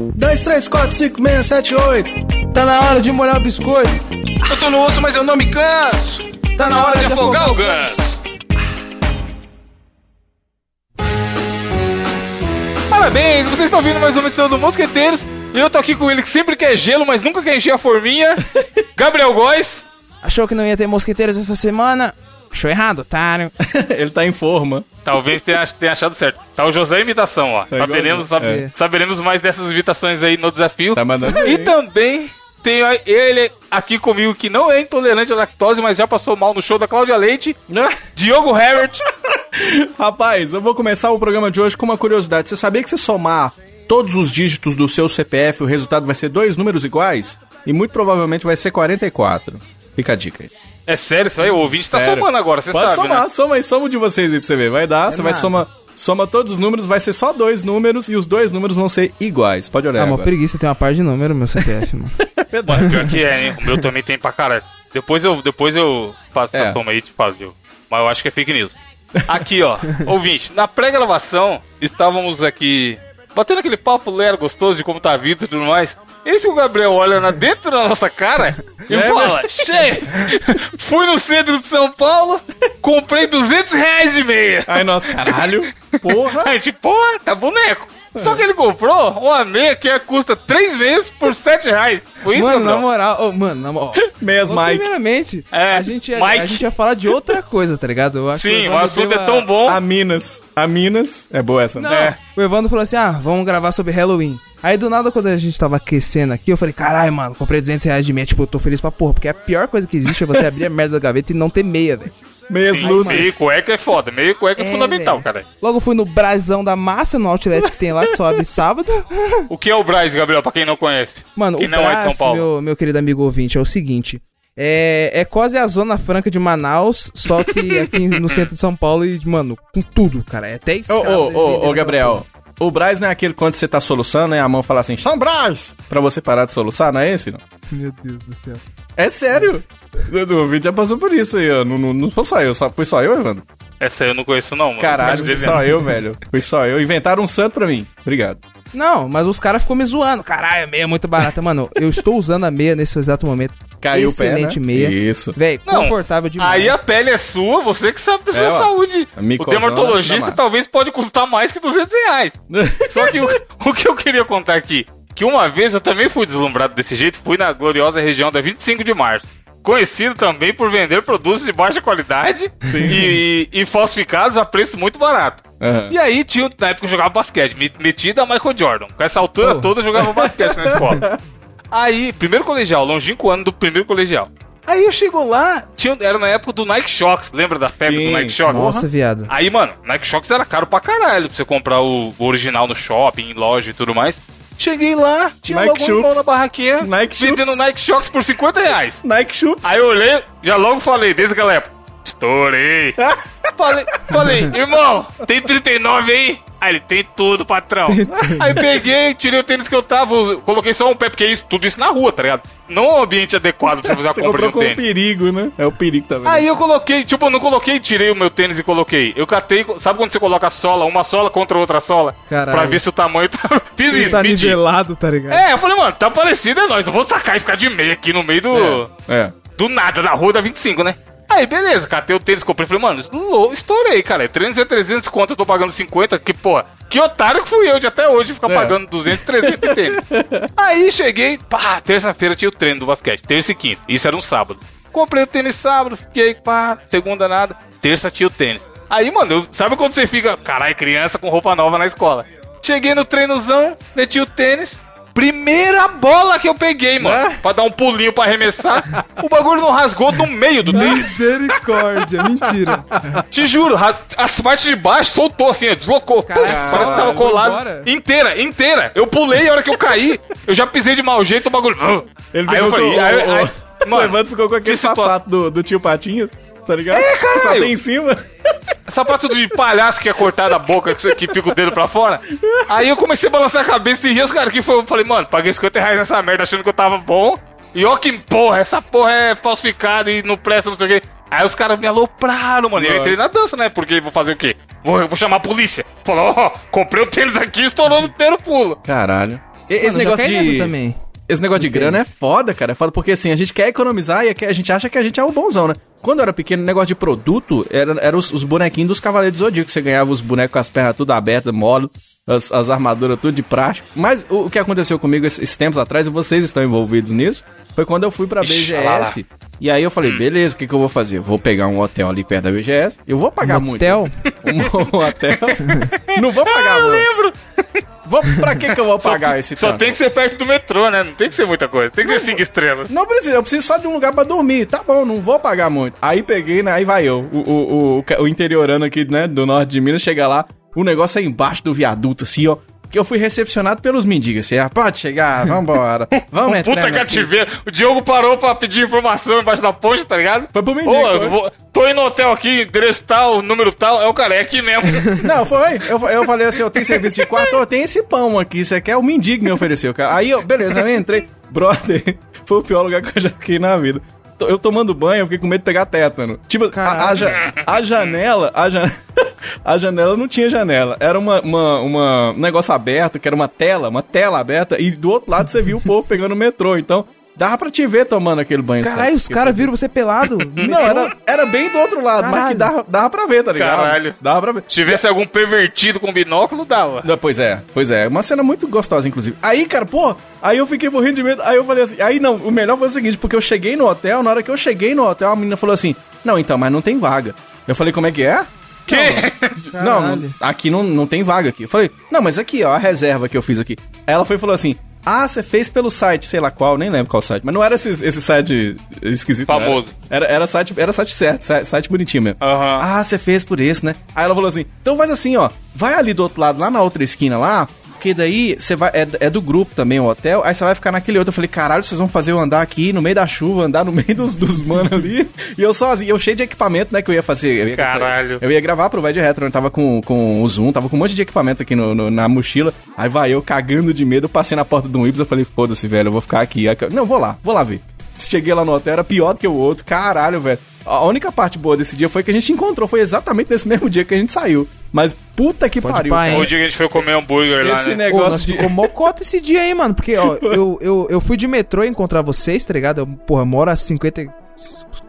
2, 3, 4, 5, 6, 7, 8. Tá na hora de molhar o biscoito. Eu tô no osso, mas eu não me canso. Tá na hora de afogar o ganso. Parabéns, vocês estão ouvindo mais uma edição do Mosqueteiros. E eu tô aqui com ele que sempre quer gelo, mas nunca quer encher a forminha. Gabriel Góes. Achou que não ia ter mosqueteiros essa semana? Achou errado, otário. Ele tá em forma. Talvez tenha, tenha achado certo. Tá o José Imitação, ó. Tá saberemos, é. saberemos mais dessas imitações aí no desafio. Tá mandando E também tem a- ele aqui comigo que não é intolerante à lactose, mas já passou mal no show da Cláudia Leite. Diogo Herbert. Rapaz, eu vou começar o programa de hoje com uma curiosidade. Você sabia que se somar todos os dígitos do seu CPF, o resultado vai ser dois números iguais? E muito provavelmente vai ser 44. Fica a dica aí. É sério isso aí? O ouvinte tá Sério. somando agora, você Pode sabe, somar, né? soma aí, soma o de vocês aí pra você ver. Vai dar, você vai somar. Soma todos os números, vai ser só dois números e os dois números vão ser iguais. Pode olhar. Ah, uma preguiça, tem uma par de número, meu CPF, mano. Mano, pior que é, hein? O meu também tem pra caralho. Depois eu, depois eu faço É. essa soma aí e te falo, Diogo. Mas eu acho que é fake news. Aqui, ó, ouvinte, na pré-gravação, estávamos aqui batendo aquele papo lero gostoso de como tá a vida e tudo mais. Esse o Gabriel olha na, dentro da nossa cara e É, fala: Che, fui no centro de São Paulo, comprei 200 reais de meia. Ai, nossa, caralho. Porra. A gente, porra, tá boneco. Só que ele comprou uma meia que custa 3 vezes por 7 reais. Foi isso, mano, na moral, ô, mano, na moral. Meias Mike. Primeiramente, É, a, gente ia, Mike. a gente ia falar de outra coisa, tá ligado? Eu acho que Sim, o Evandro assunto deu é a- tão bom. A Minas. A Minas. É boa essa, né? Não, É. o Evandro falou assim: ah, vamos gravar sobre Halloween. Aí do nada, quando a gente tava aquecendo aqui, eu falei: caralho, mano, comprei 200 reais de meia. Tipo, eu tô feliz pra porra, porque a pior coisa que existe é você abrir a merda da gaveta e não ter meia, velho. Meias Sim, lutas. meio cueca é foda, meio cueca é, É, fundamental, velho. cara. Logo fui no Brasão da Massa, no outlet que tem lá, que só abre sábado. O que é o Braz, Gabriel, pra quem não conhece? Mano, quem o não é de Brás, São Paulo. meu, meu querido amigo ouvinte, é o seguinte. É, é quase a Zona Franca de Manaus, só que aqui no centro de São Paulo e, mano, com tudo, cara. É até Ô, escada. ô, vendendo ô, ô, aquela Gabriel. O Braz não é aquele quando você tá soluçando, né? A mão fala assim, São Braz! Pra você parar de soluçar, não é esse, não? Meu Deus do céu. É sério. O vídeo já passou por isso aí, ó. Não, não, não foi só eu, só, foi só eu, Evandro? Essa aí eu não conheço, não, mano. Caralho, foi só eu, velho. Foi só eu. Inventaram um santo pra mim. Obrigado. Não, mas os caras ficam me zoando. Caralho, a meia é muito barata. Mano, eu estou usando a meia nesse exato momento. Caiu Excelente o pé, né? meia. Isso. Véi, confortável demais. Aí a pele é sua, você que sabe da sua É, saúde. O dermatologista talvez pode custar mais que 200 reais. Só que o, o que eu queria contar aqui, que uma vez eu também fui deslumbrado desse jeito, fui na gloriosa região da 25 de março. Conhecido também por vender produtos de baixa qualidade e, e- e falsificados a preço muito barato. Aham. E aí, tinha, na época eu jogava basquete, me- metido a Michael Jordan. Com essa altura Oh. toda eu jogava basquete na escola. Aí, primeiro colegial, longínquo ano do primeiro colegial. Aí eu chego lá, tinha, era na época do Nike Shox, lembra da febre Sim. do Nike Shox? Nossa, viado. Aí, mano, Nike Shox era caro pra caralho pra você comprar o, o original no shopping, em loja e tudo mais. Cheguei lá, tinha Nike logo um irmão Shox. na barraquinha, Nike vendendo Shox. Nike Shox por 50 reais. Nike Chutes. Aí eu olhei, já logo falei, desde aquela época, estourei. falei, falei, irmão, tem 39 aí? Aí ele, tem tudo, patrão. Aí peguei, tirei o tênis que eu tava, coloquei só um pé, porque isso, tudo isso na rua, tá ligado? Não é um ambiente adequado pra fazer a Você compra de um com tênis. perigo, né? É o perigo que tá vendo. Aí eu coloquei, tipo, eu não coloquei, tirei o meu tênis e coloquei. Eu catei, sabe quando você coloca a sola, uma sola contra outra sola? Caralho. Pra ver se o tamanho tá. Fiz Ele isso, tá medi. nivelado, tá ligado? É, eu falei, mano, tá parecido, é nóis. Não vou sacar e ficar de meia aqui no meio do. É. é. Do nada, da rua da 25, né? Aí, beleza, catei o tênis, comprei. Falei, mano, lou- estourei, cara. 300 é 300 conto, eu tô pagando 50. Que, porra, que otário que fui eu de até hoje ficar É. pagando 200, 300 em tênis. Aí cheguei, pá, terça-feira tinha o treino do basquete, terça e quinta. Isso era um sábado. Comprei o tênis sábado, fiquei, pá, segunda nada. Terça tinha o tênis. Aí, mano, sabe quando você fica, caralho, criança com roupa nova na escola? Cheguei no treinozão, meti o tênis. Primeira bola que eu peguei, mano. É? Pra dar um pulinho pra arremessar. o bagulho não rasgou no meio do tênis. Misericórdia, mentira. Te juro, as partes de baixo soltou assim, deslocou. Caralho, parece que tava colado. Inteira, inteira. Eu pulei a hora que eu caí. Eu já pisei de mau jeito, o bagulho. Ele aí eu falei, aí, o, aí, o, o mano, ficou com aquele sapato do, do tio Patinhas, tá ligado? É, caralho. Só tem em cima. sapato de palhaço que é cortado a boca, que, fica o dedo pra fora. Aí eu comecei a balançar a cabeça e rir. Os caras que foi, eu falei, mano, paguei 50 reais nessa merda achando que eu tava bom. E ó que porra, essa porra é falsificada e não presta, não sei o quê. Aí os caras me alopraram, mano. E eu entrei na dança, né? Porque vou fazer o quê? Vou, vou chamar a polícia. Falou, ó, comprei o tênis aqui e estourou no primeiro pulo. Caralho. E- Esse Mano, já negócio de. também. Esse negócio de grana é foda, cara. É foda porque assim, a gente quer economizar e a gente acha que a gente é o bonzão, né? Quando eu era pequeno, o negócio de produto era, era os, os bonequinhos dos Cavaleiros do Zodíaco. Você ganhava os bonecos com as pernas tudo abertas, mole, as, as armaduras tudo de plástico. Mas o, o que aconteceu comigo esses, esses tempos atrás, e vocês estão envolvidos nisso, foi quando eu fui pra Ixi, lá, lá. BGS. E aí eu falei, beleza, o que, que eu vou fazer? Eu Vou pegar um hotel ali perto da BGS. Eu vou pagar muito. Motel? Um, um hotel. Não vou pagar muito. Lembro. Vou, pra que, que eu vou pagar esse Só tanto? tem que ser perto do metrô, né? Não tem que ser muita coisa. Tem que ser cinco estrelas. Não precisa, eu preciso só de um lugar pra dormir. Tá bom, não vou pagar muito. Aí peguei, né? Aí vai eu, o, o, o, o interiorano aqui, né, do norte de Minas, chega lá, o negócio é embaixo do viaduto, assim, ó. Que eu fui recepcionado pelos mendigos, assim, ah, pode chegar, vambora. Vamos entrar. Puta cativeiro. O Diogo parou pra pedir informação embaixo da ponte, tá ligado? Foi pro mendigo, Pô, vou- tô indo no hotel aqui, endereço tal, número tal. É o cara, é aqui mesmo. Não, foi. Eu, eu falei assim, eu tenho serviço de quarto, eu tenho esse pão aqui, você quer? O mendigo me ofereceu, cara. Aí, eu, beleza, eu entrei. Brother, foi o pior lugar que eu já fiquei na vida. Eu tomando banho, eu fiquei com medo de pegar tétano. Tipo, a, a, a janela, a, ja- a janela não tinha janela. Era uma, uma, uma- um negócio aberto, que era uma tela, uma tela aberta, e do outro lado você viu o povo pegando o metrô. Então, dava pra te ver tomando aquele banho. Caralho, os caras viram você pelado. Não, era, era bem do outro lado, mas que Caralho. dava, dava pra ver, tá ligado? Caralho. Dava pra ver. Se tivesse algum pervertido com binóculo, dava. Não, Pois é, pois é. Uma cena muito gostosa, inclusive. Aí, cara, pô, aí eu fiquei morrendo de medo. Aí eu falei assim, aí não, o melhor foi o seguinte, porque eu cheguei no hotel, na hora que eu cheguei no hotel, a menina falou assim, não, então, mas não tem vaga. Eu falei, como é que é? Que? Não, Caralho. não, aqui não, não tem vaga aqui. Eu falei, não, mas aqui, ó, a reserva que eu fiz aqui. Aí Ela foi e falou assim, ah, você fez pelo site, sei lá qual, nem lembro qual site. Mas não era esse, esse site esquisito. não, Famoso. Era, era, era site, era site certo, site, site bonitinho mesmo. Aham. Ah, você fez por esse, né? Aí ela falou assim: então faz assim, ó. Vai ali do outro lado, lá na outra esquina lá. Porque daí você vai. É, é do grupo também o hotel. Aí você vai ficar naquele outro. Eu falei, caralho, vocês vão fazer eu andar aqui no meio da chuva, andar no meio dos, dos manos ali. E eu sozinho, eu cheio de equipamento, né? Que eu ia fazer. Eu ia, Caralho. Eu ia gravar pro Vai de Retro, eu tava com, com o Zoom, tava com um monte de equipamento aqui no, no- na mochila. Aí vai eu cagando de medo, eu passei na porta do Ibis, eu falei, foda-se, velho, eu vou ficar aqui. Não, vou lá, vou lá ver. Cheguei lá no hotel, era pior do que o outro. Caralho, velho. A única parte boa desse dia foi que a gente encontrou. Foi exatamente nesse mesmo dia que a gente saiu. Mas puta que Pode pariu. pá, cara. O dia que a gente foi comer hambúrguer lá, Esse né? Pô, negócio nós de... ficou mocota esse dia aí, mano. Porque, ó, eu, eu, eu fui de metrô encontrar vocês, tá ligado? Eu, porra, moro a 50.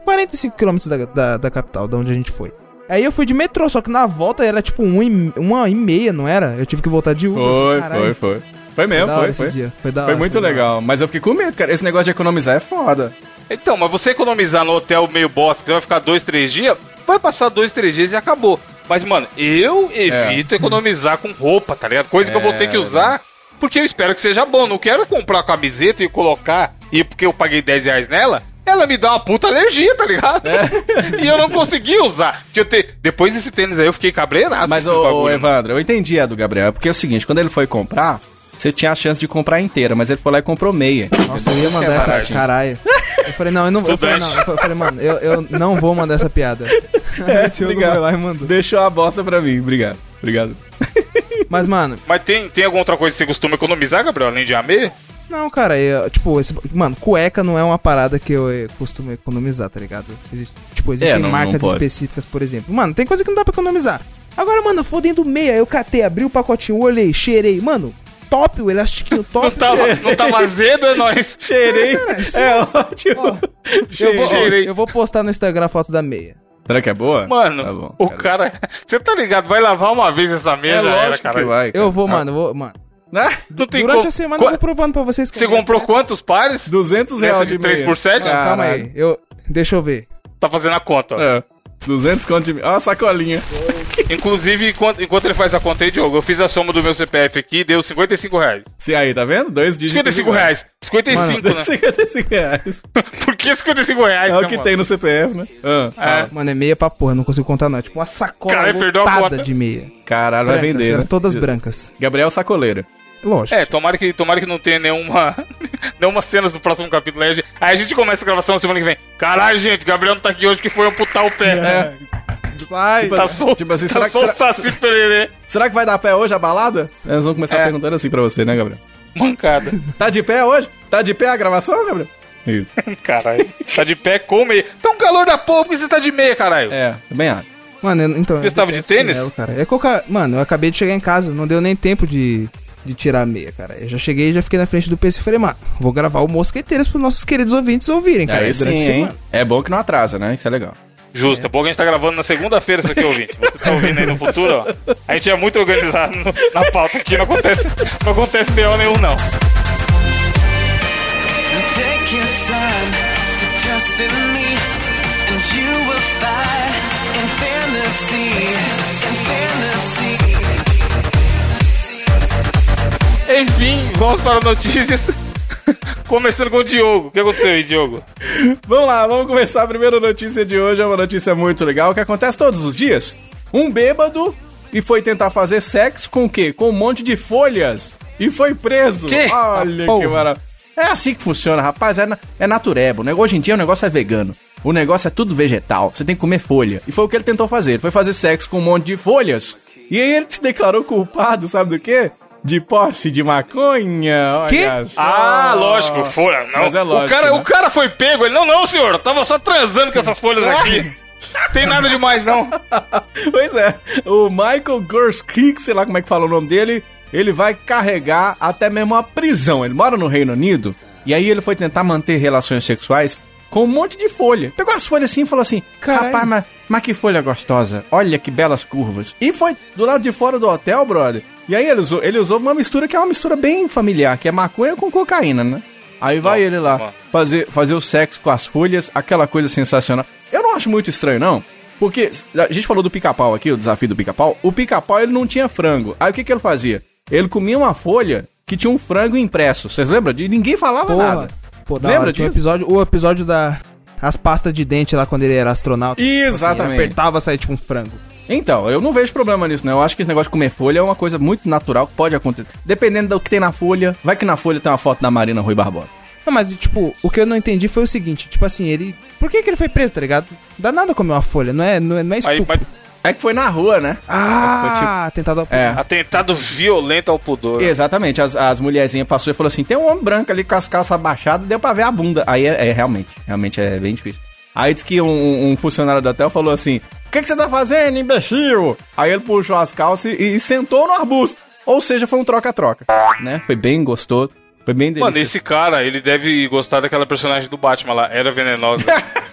45 quilômetros da, da, da capital, da onde a gente foi. Aí eu fui de metrô, só que na volta era tipo um e, uma e meia, não era? Eu tive que voltar de Uber. Foi, Caralho, foi, foi. Foi mesmo, da hora foi, esse foi. dia. Foi da Foi hora, muito da hora. legal. Mas eu fiquei com medo, cara. Esse negócio de economizar é foda. Então, mas você economizar no hotel meio bosta, que você vai ficar dois, três dias, vai passar dois, três dias e acabou. Mas, mano, eu evito economizar com roupa, tá ligado? Coisa que eu vou ter que usar, porque eu espero que seja bom. Não quero comprar a camiseta e colocar, e porque eu paguei 10 reais nela, ela me dá uma puta alergia, tá ligado? e eu não consegui usar. Porque eu te... Depois desse tênis aí eu fiquei cabreirado. Mas, ô, bagulho, ô. Evandro, eu entendi a do Gabriel. É Porque é o seguinte, quando ele foi comprar, você tinha a chance de comprar inteira, mas ele foi lá e comprou meia. Nossa, eu ia mandar essa. baratinho. Caralho. Eu falei, não, eu não vou. Eu falei, não, eu falei, mano, eu, eu não vou mandar essa piada. Aí o Diogo foi lá e mandou. Deixou a bosta pra mim. Obrigado. Obrigado. Mas, mano, Mas tem, tem alguma outra coisa que você costuma economizar, Gabriel, além de a meia? Não, cara, eu, tipo, esse- mano, cueca não é uma parada que eu costumo economizar, tá ligado? Existe- tipo, existem É, não- não marcas pode. específicas, por exemplo. Mano, tem coisa que não dá pra economizar. Agora, mano, fodendo meia, eu catei, abri o pacotinho, olhei, cheirei. Mano, top, o elastiquinho top. Não tava, não tava azedo, é nóis. Cheirei. É ótimo. eu, vou, ó, cheirei. eu vou postar no Instagram a foto da meia. Será que é boa? Mano, Tá bom, o cara. Você tá ligado? Vai lavar uma vez essa É meia, já era, cara. que vai. cara. Eu vou, Ah. mano, vou, mano. Ah, Não tem Durante como- a semana Qua- eu vou provando pra vocês que Você comprou presta. quantos pares? 200 Nessa reais de meia. 3 por 7? Mano, calma aí, eu, deixa eu ver. Tá fazendo a conta, ó. É. 200 conto de... Ó a sacolinha. Inclusive, enquanto, enquanto ele faz a conta aí, Diogo, eu fiz a soma do meu CPF aqui e deu 55 reais. Se aí, tá vendo? Dois dígitos 55 iguais. reais. 55, né? 55 reais. Por que 55 reais, É o que mano? tem no CPF, né? Ah, É. Mano, é meia pra porra, não consigo contar não. É tipo uma sacola Caralho, perdeu a lotada conta. de meia. Caralho, vai vender, eram né? todas brancas. Gabriel Sacoleiro. Lógico. É, tomara que, tomara que não tenha nenhuma, nenhuma cenas do próximo capítulo. Aí a gente, aí a gente começa a gravação na semana que vem. Caralho, gente, Gabriel não tá aqui hoje que foi amputar o pé. É. Vai. Tá só, Tipo assim, tá será que- será- Saci. Será que vai dar pé hoje a balada? Eles vão começar É. perguntando assim pra você, né, Gabriel? Mancada. Tá de pé hoje? Tá de pé a gravação, Gabriel? Isso. Caralho. Tá de pé com meia. Tá um calor da porra, por que você tá de meia, caralho? É, também acho. Mano, eu- então. Você eu tava de tênis? chinelo, cara. É que eu, ca- mano, eu acabei de chegar em casa, não deu nem tempo de, de tirar a meia, cara. Eu já cheguei e já fiquei na frente do PC e falei, mano, vou gravar o Mosqueteiros pros nossos queridos ouvintes ouvirem, cara. Aí durante a sim. É bom que não atrasa, né? Isso é legal. Justo, é bom que a gente tá gravando na segunda-feira isso aqui, ouvinte. Você tá ouvindo aí no futuro, ó. A gente é muito organizado no- na pauta aqui, não acontece, não acontece BO nenhum, não. Take your time to trust in me, and you will find infinity, Enfim, vamos para notícias. Começando com o Diogo. O que aconteceu aí, Diogo? Vamos lá, vamos começar a primeira notícia de hoje. É uma notícia muito legal que acontece todos os dias. Um bêbado e foi tentar fazer sexo com o quê? Com um monte de folhas. E foi preso. Quê? Olha Ah, que maravilha. É assim que funciona, rapaz. É, na, é natureba. O negócio, hoje em dia o negócio é vegano. O negócio é tudo vegetal. Você tem que comer folha. E foi o que ele tentou fazer. Ele foi fazer sexo com um monte de folhas. E aí ele se declarou culpado, sabe do quê? De posse de maconha. Só. Ah, lógico, folha. Não. Mas é lógico, o, cara, né? o cara foi pego. Ele, não, não, senhor. Eu tava só transando com essas folhas aqui. Tem nada demais, não. Pois é, o Michael Gorskick, sei lá como é que fala o nome dele, ele vai carregar até mesmo a prisão. Ele mora no Reino Unido e aí ele foi tentar manter relações sexuais com um monte de folha. Pegou as folhas assim e falou assim: Caralho. Rapaz, mas, mas que folha gostosa, olha que belas curvas. E foi do lado de fora do hotel, brother. E aí ele usou, ele usou uma mistura que é uma mistura bem familiar, que é maconha com cocaína, né? Aí vai ele lá fazer, fazer o sexo com as folhas, aquela coisa sensacional. Eu não acho muito estranho, não. Porque a gente falou do pica-pau aqui, o desafio do pica-pau. O pica-pau ele não tinha frango. Aí o que, que ele fazia? Ele comia uma folha que tinha um frango impresso. Vocês lembram? De ninguém falava Porra. nada. Pô, da Lembra hora, um disso? episódio, o episódio da as pastas de dente lá quando ele era astronauta. Tipo assim, Exatamente. ele apertava, saía tipo um frango. Então, eu não vejo problema nisso, né? Eu acho que esse negócio de comer folha é uma coisa muito natural que pode acontecer. Dependendo do que tem na folha, vai que na folha tem uma foto da Marina Rui Barbosa. Não, mas, tipo, o que eu não entendi foi o seguinte, tipo assim, ele... Por que que ele foi preso, tá ligado? Dá nada comer uma folha, não é, não é, não é Aí, mas, É que foi na rua, né? Ah, tentado ao... É. atentado violento ao pudor. Exatamente, as, as mulherzinhas passou e falou assim: tem um homem branco ali com as calças abaixadas, deu pra ver a bunda. Aí é, é realmente, realmente é bem difícil. Aí disse que um, um funcionário do hotel falou assim: O que, que você tá fazendo, imbecil? Aí ele puxou as calças e, e sentou no arbusto. Ou seja, foi um troca-troca, né? Foi bem gostoso, foi bem Mano, delicioso. esse cara, ele deve gostar daquela personagem do Batman lá, Era Venenosa.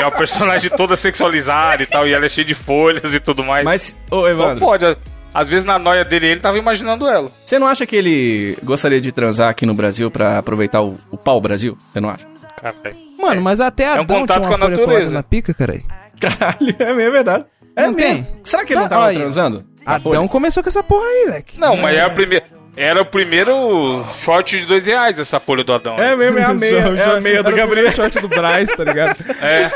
que é uma personagem toda sexualizada e tal, e ela é cheia de folhas e tudo mais. Mas, ô Só Evandro, pode. Às vezes na noia dele, ele tava imaginando ela. você não acha que ele gostaria de transar aqui no Brasil pra aproveitar o, o pau Brasil? Você não acha? Caralho. Mano, mas até um Adão contato tinha com uma a folha natureza. na pica, caralho. Caralho, é mesmo, é verdade. É Não mesmo. tem? Será que ele não Tá, tava olha aí. transando? Adão começou com essa porra aí, leque. Não, mas era, a primeira, era o primeiro short de dois reais, essa folha do Adão. É mesmo, é a meia, é a meia do Gabriel. short do Braz, tá ligado? É.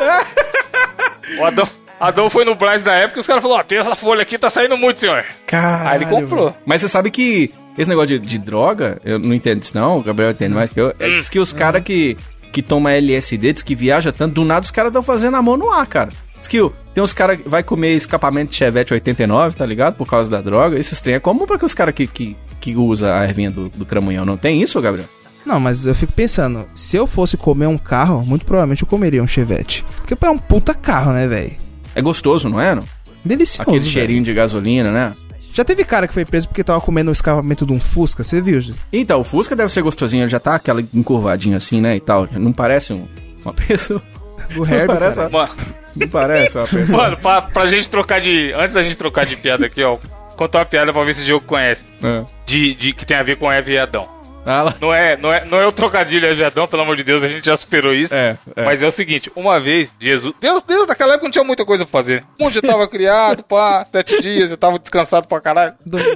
O Adão, Adão foi no Braz da época e os caras falaram, ó, tem essa folha aqui, tá saindo muito, senhor. Caralho, Aí ele comprou. Mas você sabe que esse negócio de, de droga, eu não entendo isso não, o Gabriel entende mais que eu. É, diz que os caras que, que tomam LSD, diz que viaja tanto, do nada os caras estão fazendo amor no ar, cara. Diz que tem uns caras que vai comer escapamento de Chevette 89, tá ligado? Por causa da droga. Esses trem é comum pra que os caras que, que, que usa a ervinha do, do cramunhão. Não tem isso, Gabriel? Não, mas eu fico pensando, se eu fosse comer um carro, muito provavelmente eu comeria um Chevette. Porque é um puta carro, né, velho? É gostoso, não é? Não? Delicioso. Aquele velho. cheirinho de gasolina, né? Já teve cara que foi preso porque tava comendo o escapamento de um Fusca, você viu? gente? Então, o Fusca deve ser gostosinho, ele já tá aquela encurvadinha assim, né, e tal. Não parece um- uma pessoa... Do Herbie, não parece, cara. uma- não parece uma pessoa... mano pra, pra gente trocar de... Antes da gente trocar de piada aqui, ó, contar uma piada pra ver se o Diogo conhece. É. De, de, que tem a ver com Eva e Adão. Ah. Não é, não, é, não é o trocadilho Eva e Adão, pelo amor de Deus, a gente já superou isso. É, é. Mas é o seguinte, uma vez, Jesus... Deus, Deus naquela época não tinha muita coisa pra fazer. Um já tava criado, pá, sete dias, eu tava descansado pra caralho.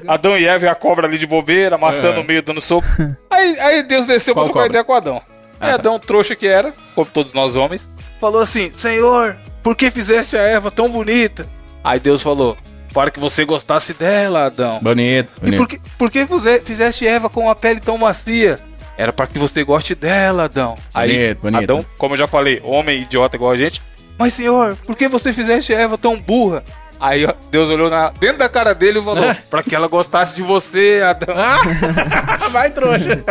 Adão e Eva e a cobra ali de bobeira, amassando É. no meio, dando soco. Aí, aí Deus desceu pra Qual trocar cobra? ideia com Adão. Aí Ah, tá. Adão, trouxa que era, como todos nós homens, falou assim: Senhor, por que fizeste a Eva tão bonita? Aí Deus falou: Para que você gostasse dela, Adão. Bonito, E bonito. por que, por que você fizeste Eva com uma pele tão macia? Era para que você goste dela, Adão. Aí Bonito, bonito. Adão, como eu já falei, homem idiota igual a gente. Mas senhor, por que você fizeste Eva tão burra? Aí Deus olhou na, dentro da cara dele e falou: Pra que ela gostasse de você, Adão. Vai, trouxa.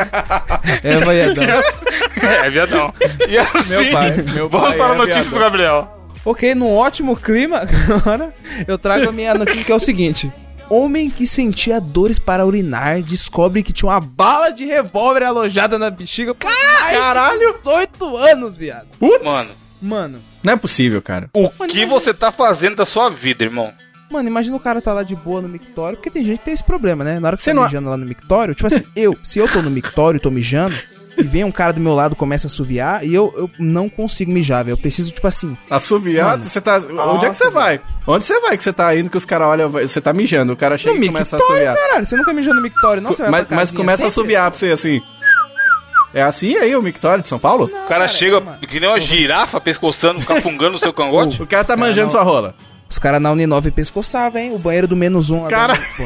Eva e Adão. é, viadão. E assim, Meu pai, meu vamos pai para a é notícia viadão. do Gabriel. Ok, num ótimo clima, agora eu trago a minha notícia que é o seguinte. Homem que sentia dores para urinar descobre que tinha uma bala de revólver alojada na bexiga Caralho! de 18 anos, viado. Putz! Mano, Mano, Não é possível, cara. o Mano, que imagina- você tá fazendo da sua vida, irmão? mano, imagina o cara tá lá de boa no mictório, porque tem gente que tem esse problema, né? Na hora que Você você tá não- mijando lá no mictório, tipo assim, eu, se eu tô no mictório e tô mijando, e vem um cara do meu lado começa a assoviar, e eu, eu não consigo mijar, velho. Eu preciso, tipo assim, Assoviado, Mano. você tá. Onde é que você Nossa, vai? Onde você vai que você tá indo que os caras olham, você tá mijando, o cara chega no e começa a assoviar. caralho. Você nunca mijou no mictório, não? Você vai Mas, pra mas começa a sempre? assoviar pra você assim. É assim aí o mictório de São Paulo? Não, O cara chega mano. que nem uma girafa pescoçando, capungando o seu cangote. O cara tá cara manjando não- sua rola. Os caras na Uninove pescoçavam, hein? O banheiro do menos um. Cara- da- Pô.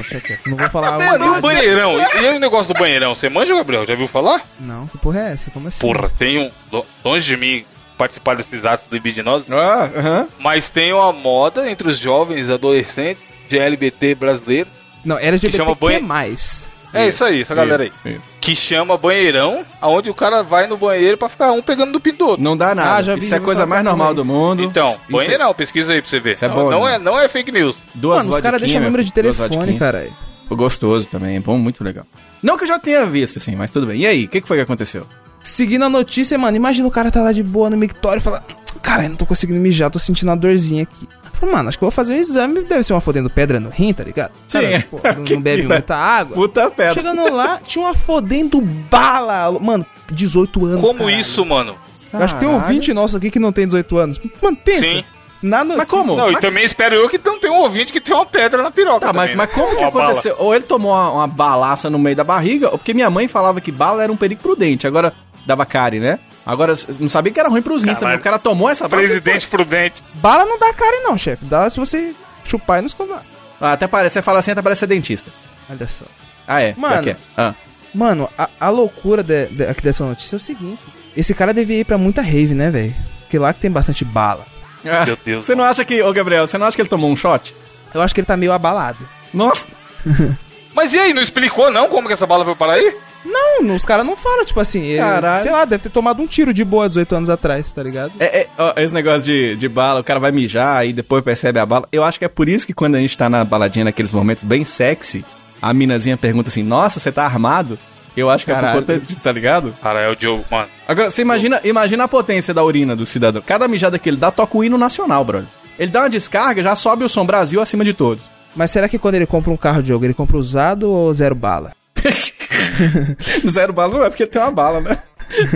Não vou falar. Mano, e o banheirão? E, e o negócio do banheirão? Você manja, Gabriel? Já viu falar? Não, que porra é essa? Como assim? Porra, tem um. lo- Longe de mim participar desses atos libidinosos, Ah, aham. mas tem uma moda entre os jovens adolescentes de LBT brasileiro. Não, era Que chama banhe- mais. É isso aí, essa galera aí. Isso. Que chama banheirão, aonde o cara vai no banheiro pra ficar um pegando do pinto. Não dá nada. Ah, já vi, Isso é a coisa mais normal do mundo. Então, Isso é- banheirão, pesquisa aí pra você ver. Isso é não, bom, não né? é, não é fake news. Duas Mano, os caras deixam número de telefone, caralho. Gostoso também, é bom, muito legal. Não que eu já tenha visto, assim, mas tudo bem. E aí, o que, que foi que aconteceu? Seguindo a notícia, mano, imagina o cara tá lá de boa no mictório e fala: Cara, eu não tô conseguindo mijar, tô sentindo uma dorzinha aqui. Falo, mano, acho que eu vou fazer um exame, deve ser uma fodendo pedra no rim, tá ligado? Cara, Sim, pô, é. não, bebe muita água. Puta pedra. Chegando lá, tinha uma fodendo bala. Mano, 18 anos. Como caralho. isso, mano? Eu acho que tem Caralho. ouvinte nosso aqui que não tem 18 anos. Mano, pensa. Sim. Na notícia. como? Não, e Mas- também espero eu que não tenha um ouvinte que tem uma pedra na piroca. Tá, mas, também, mas né? como que Uma bala. aconteceu? Ou ele tomou uma, uma balaça no meio da barriga, ou porque minha mãe falava que bala era um perigo pro dente. Agora, dava cárie, né? Agora, não sabia que era ruim pros rins também. Caralho. O cara tomou essa bala. Presidente prudente. Bala não dá cara, não, chefe. Dá se você chupar e não escovar. Ah, até parece, você fala assim, até parece ser dentista. Olha só. Ah, é? Mano. É. Ah. Mano, a, a loucura de- de- aqui dessa notícia é o seguinte: esse cara devia ir pra muita rave, né, velho? Porque lá que tem bastante bala. Ah, Meu Deus, Você não acha que, ô Gabriel, você não acha que ele tomou um shot? Eu acho que ele tá meio abalado. Nossa! Mas e aí, não explicou não como que essa bala foi parar aí? Não, os caras não falam, tipo assim, ele, sei lá, deve ter tomado um tiro de boa 18 anos atrás, tá ligado? É, é, ó, esse negócio de, de bala, o cara vai mijar e depois percebe a bala. Eu acho que é por isso que quando a gente tá na baladinha, naqueles momentos bem sexy, a minazinha pergunta assim, nossa, você tá armado? Eu acho que é Caralho. por conta de, tá ligado? Cara, é o Diogo, mano. Agora, você imagina, imagina a potência da urina do cidadão. Cada mijada que ele dá, toca o hino nacional, brother. Ele dá uma descarga, já sobe o som Brasil acima de todos. Mas será que quando ele compra um carro de jogo, ele compra usado ou zero bala? Zero bala não é porque tem uma bala, né?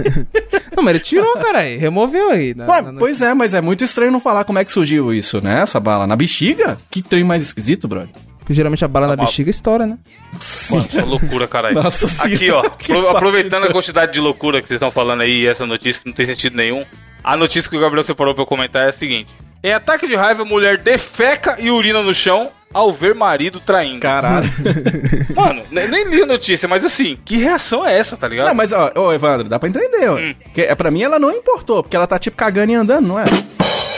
Não, mas ele tirou, caralho, removeu aí. Na, Ué, na- na- pois é, mas é muito estranho não falar como é que surgiu isso, né? Essa bala na bexiga? Que trem mais esquisito, brother. Porque geralmente a bala na Tá mal. bexiga estoura, né? Mano, isso é loucura, caralho. Nossa Aqui, senhora, ó, que aproveitando a quantidade de loucura que vocês estão falando aí, e essa notícia que não tem sentido nenhum, a notícia que o Gabriel separou pra eu comentar é a seguinte. Em ataque de raiva, mulher defeca e urina no chão ao ver marido traindo. Caralho. Mano, ne- nem li a notícia, mas assim, que reação é essa, tá ligado? Não, mas ó, ô Evandro, dá pra entender, ó. Hum. Que, é, pra mim ela não importou, porque ela tá tipo cagando e andando, não é?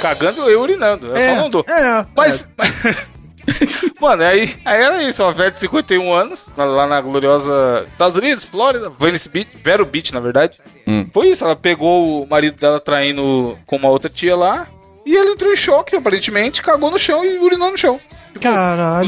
Cagando e urinando, eu só não dou. É, Mas. Mano, aí, aí era isso, uma velha de 51 anos, lá- lá na gloriosa Estados Unidos, Flórida, Venice Beach, Vero Beach, na verdade. Hum. Foi isso, ela pegou o marido dela traindo com uma outra tia lá, e ele entrou em choque, aparentemente, cagou no chão e urinou no chão. Tipo, Caralho.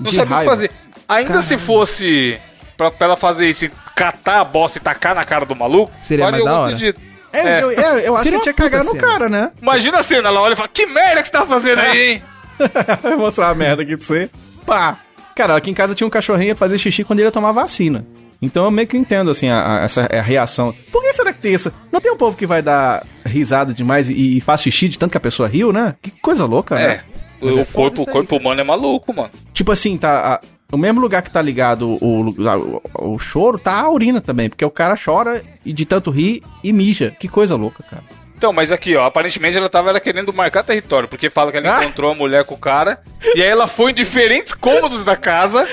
Não, sabia o que fazer. Ainda se fosse pra, pra ela fazer isso, e catar a bosta e tacar na cara do maluco, Seria mais da hora. sentido. É, É. Eu, eu, eu acho Seria que tinha cagado no cara, né? Imagina a cena, ela olha e fala, que merda que você tá fazendo aí, hein? Vou mostrar uma merda aqui pra você. Pá! Cara, aqui em casa tinha um cachorrinho que ia fazer xixi quando ele ia tomar vacina. Então eu meio que entendo, assim, a, a- essa a reação. Por que será que tem essa? Não tem um povo que vai dar risada demais e, e faz xixi de tanto que a pessoa riu, né? Que coisa louca, É. né? Mas o é corpo, o corpo humano é maluco, mano. Tipo assim, tá. a- o mesmo lugar que tá ligado o, o, o choro, tá a urina também. Porque o cara chora e de tanto rir e mija. Que coisa louca, cara. Então, mas aqui, ó, aparentemente ela tava ela querendo marcar território, porque fala que ela Ah. encontrou a mulher com o cara, e aí ela foi em diferentes cômodos da casa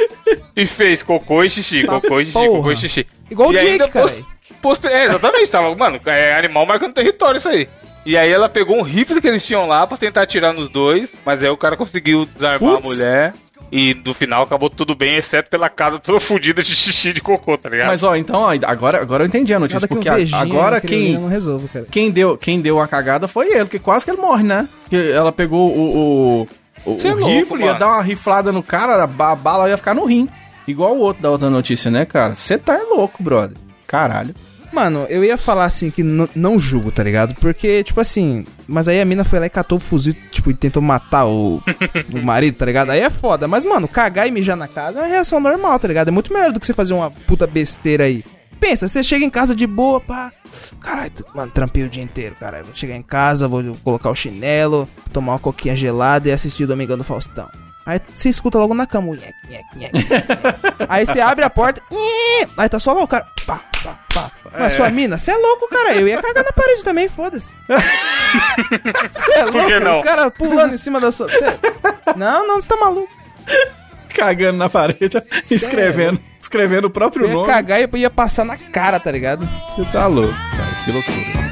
e fez cocô e xixi, Tá cocô e xixi, porra. cocô e xixi. Igual o e Jake, ainda cara. poste- É, exatamente, tava, mano, é animal marcando território isso aí. E aí ela pegou um rifle que eles tinham lá pra tentar atirar nos dois, mas aí o cara conseguiu desarmar a Putz. mulher. E no final acabou tudo bem, exceto pela casa toda fodida de xixi de cocô, tá ligado? Mas ó, então, ó, agora, agora eu entendi a notícia. Nada que um Porque a- vejinha agora quem. cara. Quem deu, quem deu a cagada foi ele, que quase que ele morre, né? Que ela pegou o, o- O, é o louco, rifle ia mano. dar uma riflada no cara, a ba- a bala ia ficar no rim. Igual o outro da outra notícia, né, cara? Você tá louco, brother. Caralho. Mano, eu ia falar assim que não julgo, tá ligado? Porque, tipo assim, mas aí a mina foi lá e catou o fuzil, tipo, e tentou matar o, o marido, tá ligado? Aí é foda. Mas, mano, cagar e mijar na casa é uma reação normal, tá ligado? É muito melhor do que você fazer uma puta besteira aí. Pensa, você chega em casa de boa, pá. Caralho, mano, trampei o dia inteiro, cara. Vou chegar em casa, vou colocar o chinelo, tomar uma coquinha gelada e assistir o Domingão do Faustão. Aí você escuta logo na cama, nhec, nhec, nhec, nhec, nhec. Aí você abre a porta, nhê, aí tá só lá o cara, pá, pá, pá. Mas sua mina, você é louco, cara. Eu ia cagar na parede também, foda-se. Você é louco, o cara pulando em cima da sua. cê- Não, não, você tá maluco. Cagando na parede, escrevendo, escrevendo o próprio Eu ia nome. cagar e ia passar na cara, tá ligado? Você tá louco, cara. Que loucura.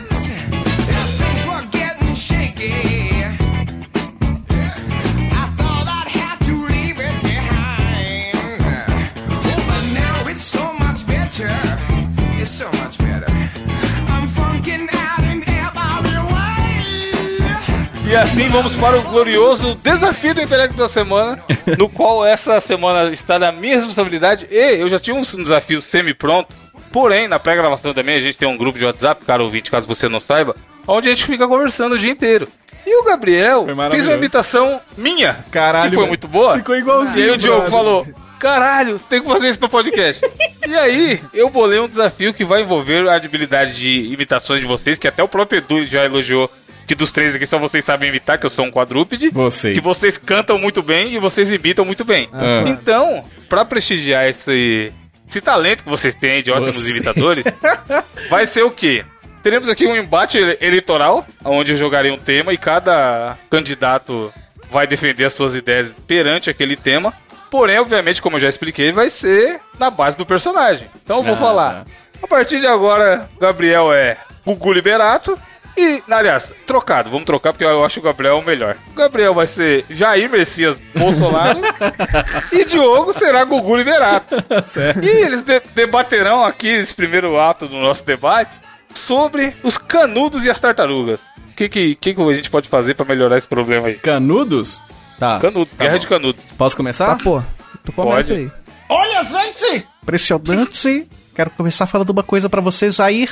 E assim vamos para o glorioso desafio do intelecto da semana, no qual essa semana está na minha responsabilidade. E eu já tinha um desafio semi-pronto, porém, na pré-gravação também a gente tem um grupo de WhatsApp, cara ouvinte, caso você não saiba, onde a gente fica conversando o dia inteiro. E o Gabriel fez uma imitação minha, Caralho, que foi muito boa. Ficou igualzinho, E aí o Diogo falou: Caralho, tem que fazer isso no podcast. e aí, eu bolei um desafio que vai envolver a habilidade de imitações de vocês, que até o próprio Edu já elogiou. Que dos três aqui só vocês sabem imitar, que eu sou um quadrúpede. Vocês. Que vocês cantam muito bem e vocês imitam muito bem. Ah. Então, pra prestigiar esse, esse talento que vocês têm de ótimos Você. imitadores, vai ser o quê? Teremos aqui um embate ele- eleitoral, onde eu jogarei um tema e cada candidato vai defender as suas ideias perante aquele tema. Porém, obviamente, como eu já expliquei, vai ser na base do personagem. Então eu vou Ah, falar. A partir de agora, Gabriel é Gugu Liberato. E, aliás, trocado, vamos trocar porque eu acho o Gabriel o melhor. O Gabriel vai ser Jair Messias Bolsonaro e Diogo será Gugu Liberato. Certo. E eles de- debaterão aqui nesse primeiro ato do nosso debate sobre os canudos e as tartarugas. O que, que, que que a gente pode fazer pra melhorar esse problema aí? Canudos? Tá. Canudo, Tá guerra bom. de canudos. Posso começar? Tá, pô. Tu começa Pode. aí. Olha, gente! Impressionante. Quero começar falando uma coisa pra você, Jair.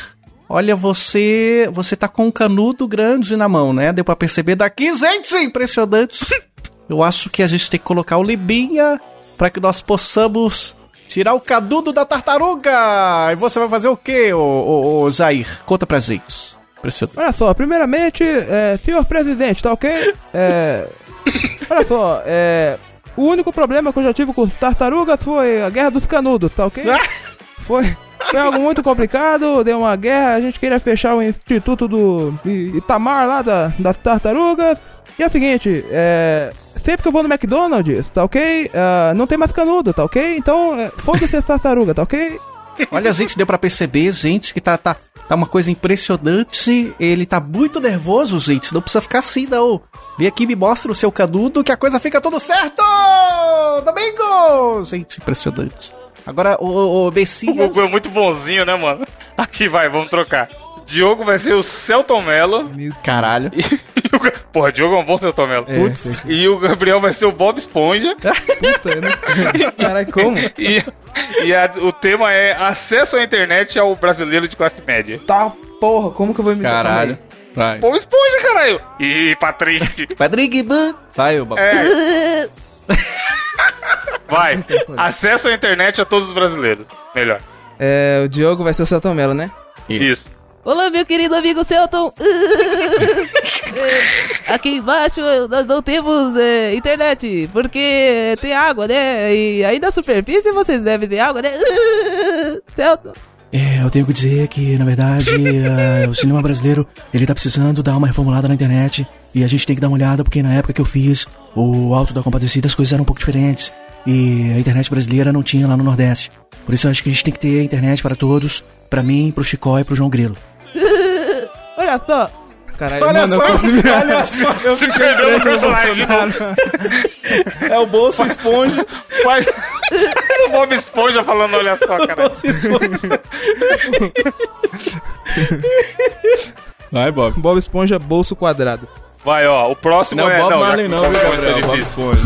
Olha, você. Você tá com um canudo grande na mão, né? Deu pra perceber daqui, gente! Impressionante. Eu acho que a gente tem que colocar o Libinha pra que nós possamos tirar o canudo da tartaruga. E você vai fazer o quê, ô, ô, ô Jair? Conta pra gente. Impressionante. Olha só, primeiramente, é, senhor presidente, tá ok? É, olha só, é, o único problema que eu já tive com tartarugas foi a guerra dos canudos, tá ok? Foi, foi algo muito complicado, deu uma guerra, a gente queria fechar o instituto do Itamar lá da, das tartarugas. E é o seguinte, é, sempre que eu vou no McDonald's, tá ok? Ah, não tem mais canudo, tá ok? Então, é, foda-se essa tartaruga, tá ok? Olha, gente, deu pra perceber, gente, que tá, tá, tá uma coisa impressionante. Ele tá muito nervoso, gente. Não precisa ficar assim, não. Vem aqui me mostra o seu canudo que a coisa fica tudo certo! Domingo! Gente, impressionante. Agora, o, o, o O. Gugu é muito bonzinho, né, mano? Aqui vai, vamos trocar. Diogo vai ser o Celton Mello. Caralho. E o Porra, Diogo é um bom Celton Mello. É, Putz. é. E o Gabriel vai ser o Bob Esponja. Puta, eu não... Caralho, como? E, e a- o tema é acesso à internet ao brasileiro de classe média. Tá, porra, como que eu vou me Caralho. Vai. Bob Esponja, caralho! Ih, Patrick. Patrick, ban. Vai, ô Bob. É. Vai. Acesso à internet a todos os brasileiros. Melhor. É, o Diogo vai ser o Celton Mello, né? Isso. Olá, meu querido amigo Celton. É, Aqui embaixo nós não temos é, internet, porque tem água, né? E aí na superfície vocês devem ter água, né? Celton. É, eu tenho que dizer que, na verdade, eh, o cinema brasileiro, ele tá precisando dar uma reformulada na internet. E a gente tem que dar uma olhada, porque na época que eu fiz o Alto da Compadecida, as coisas eram um pouco diferentes. E a internet brasileira não tinha lá no Nordeste. Por isso eu acho que a gente tem que ter internet para todos, pra mim, pro Chicó e pro João Grilo. Olha só. Caralho, mano, eu quase me... olha só, eu Se perdeu no personagem. É o Bolsa Esponja. Faz faz o Bob Esponja falando, olha só, cara. Vai, Bob. Bob Esponja, bolso quadrado. Vai, ó. O próximo Não, é. Bob não, Marley já- não, viu, Gabriel? tá Bob. Esponja.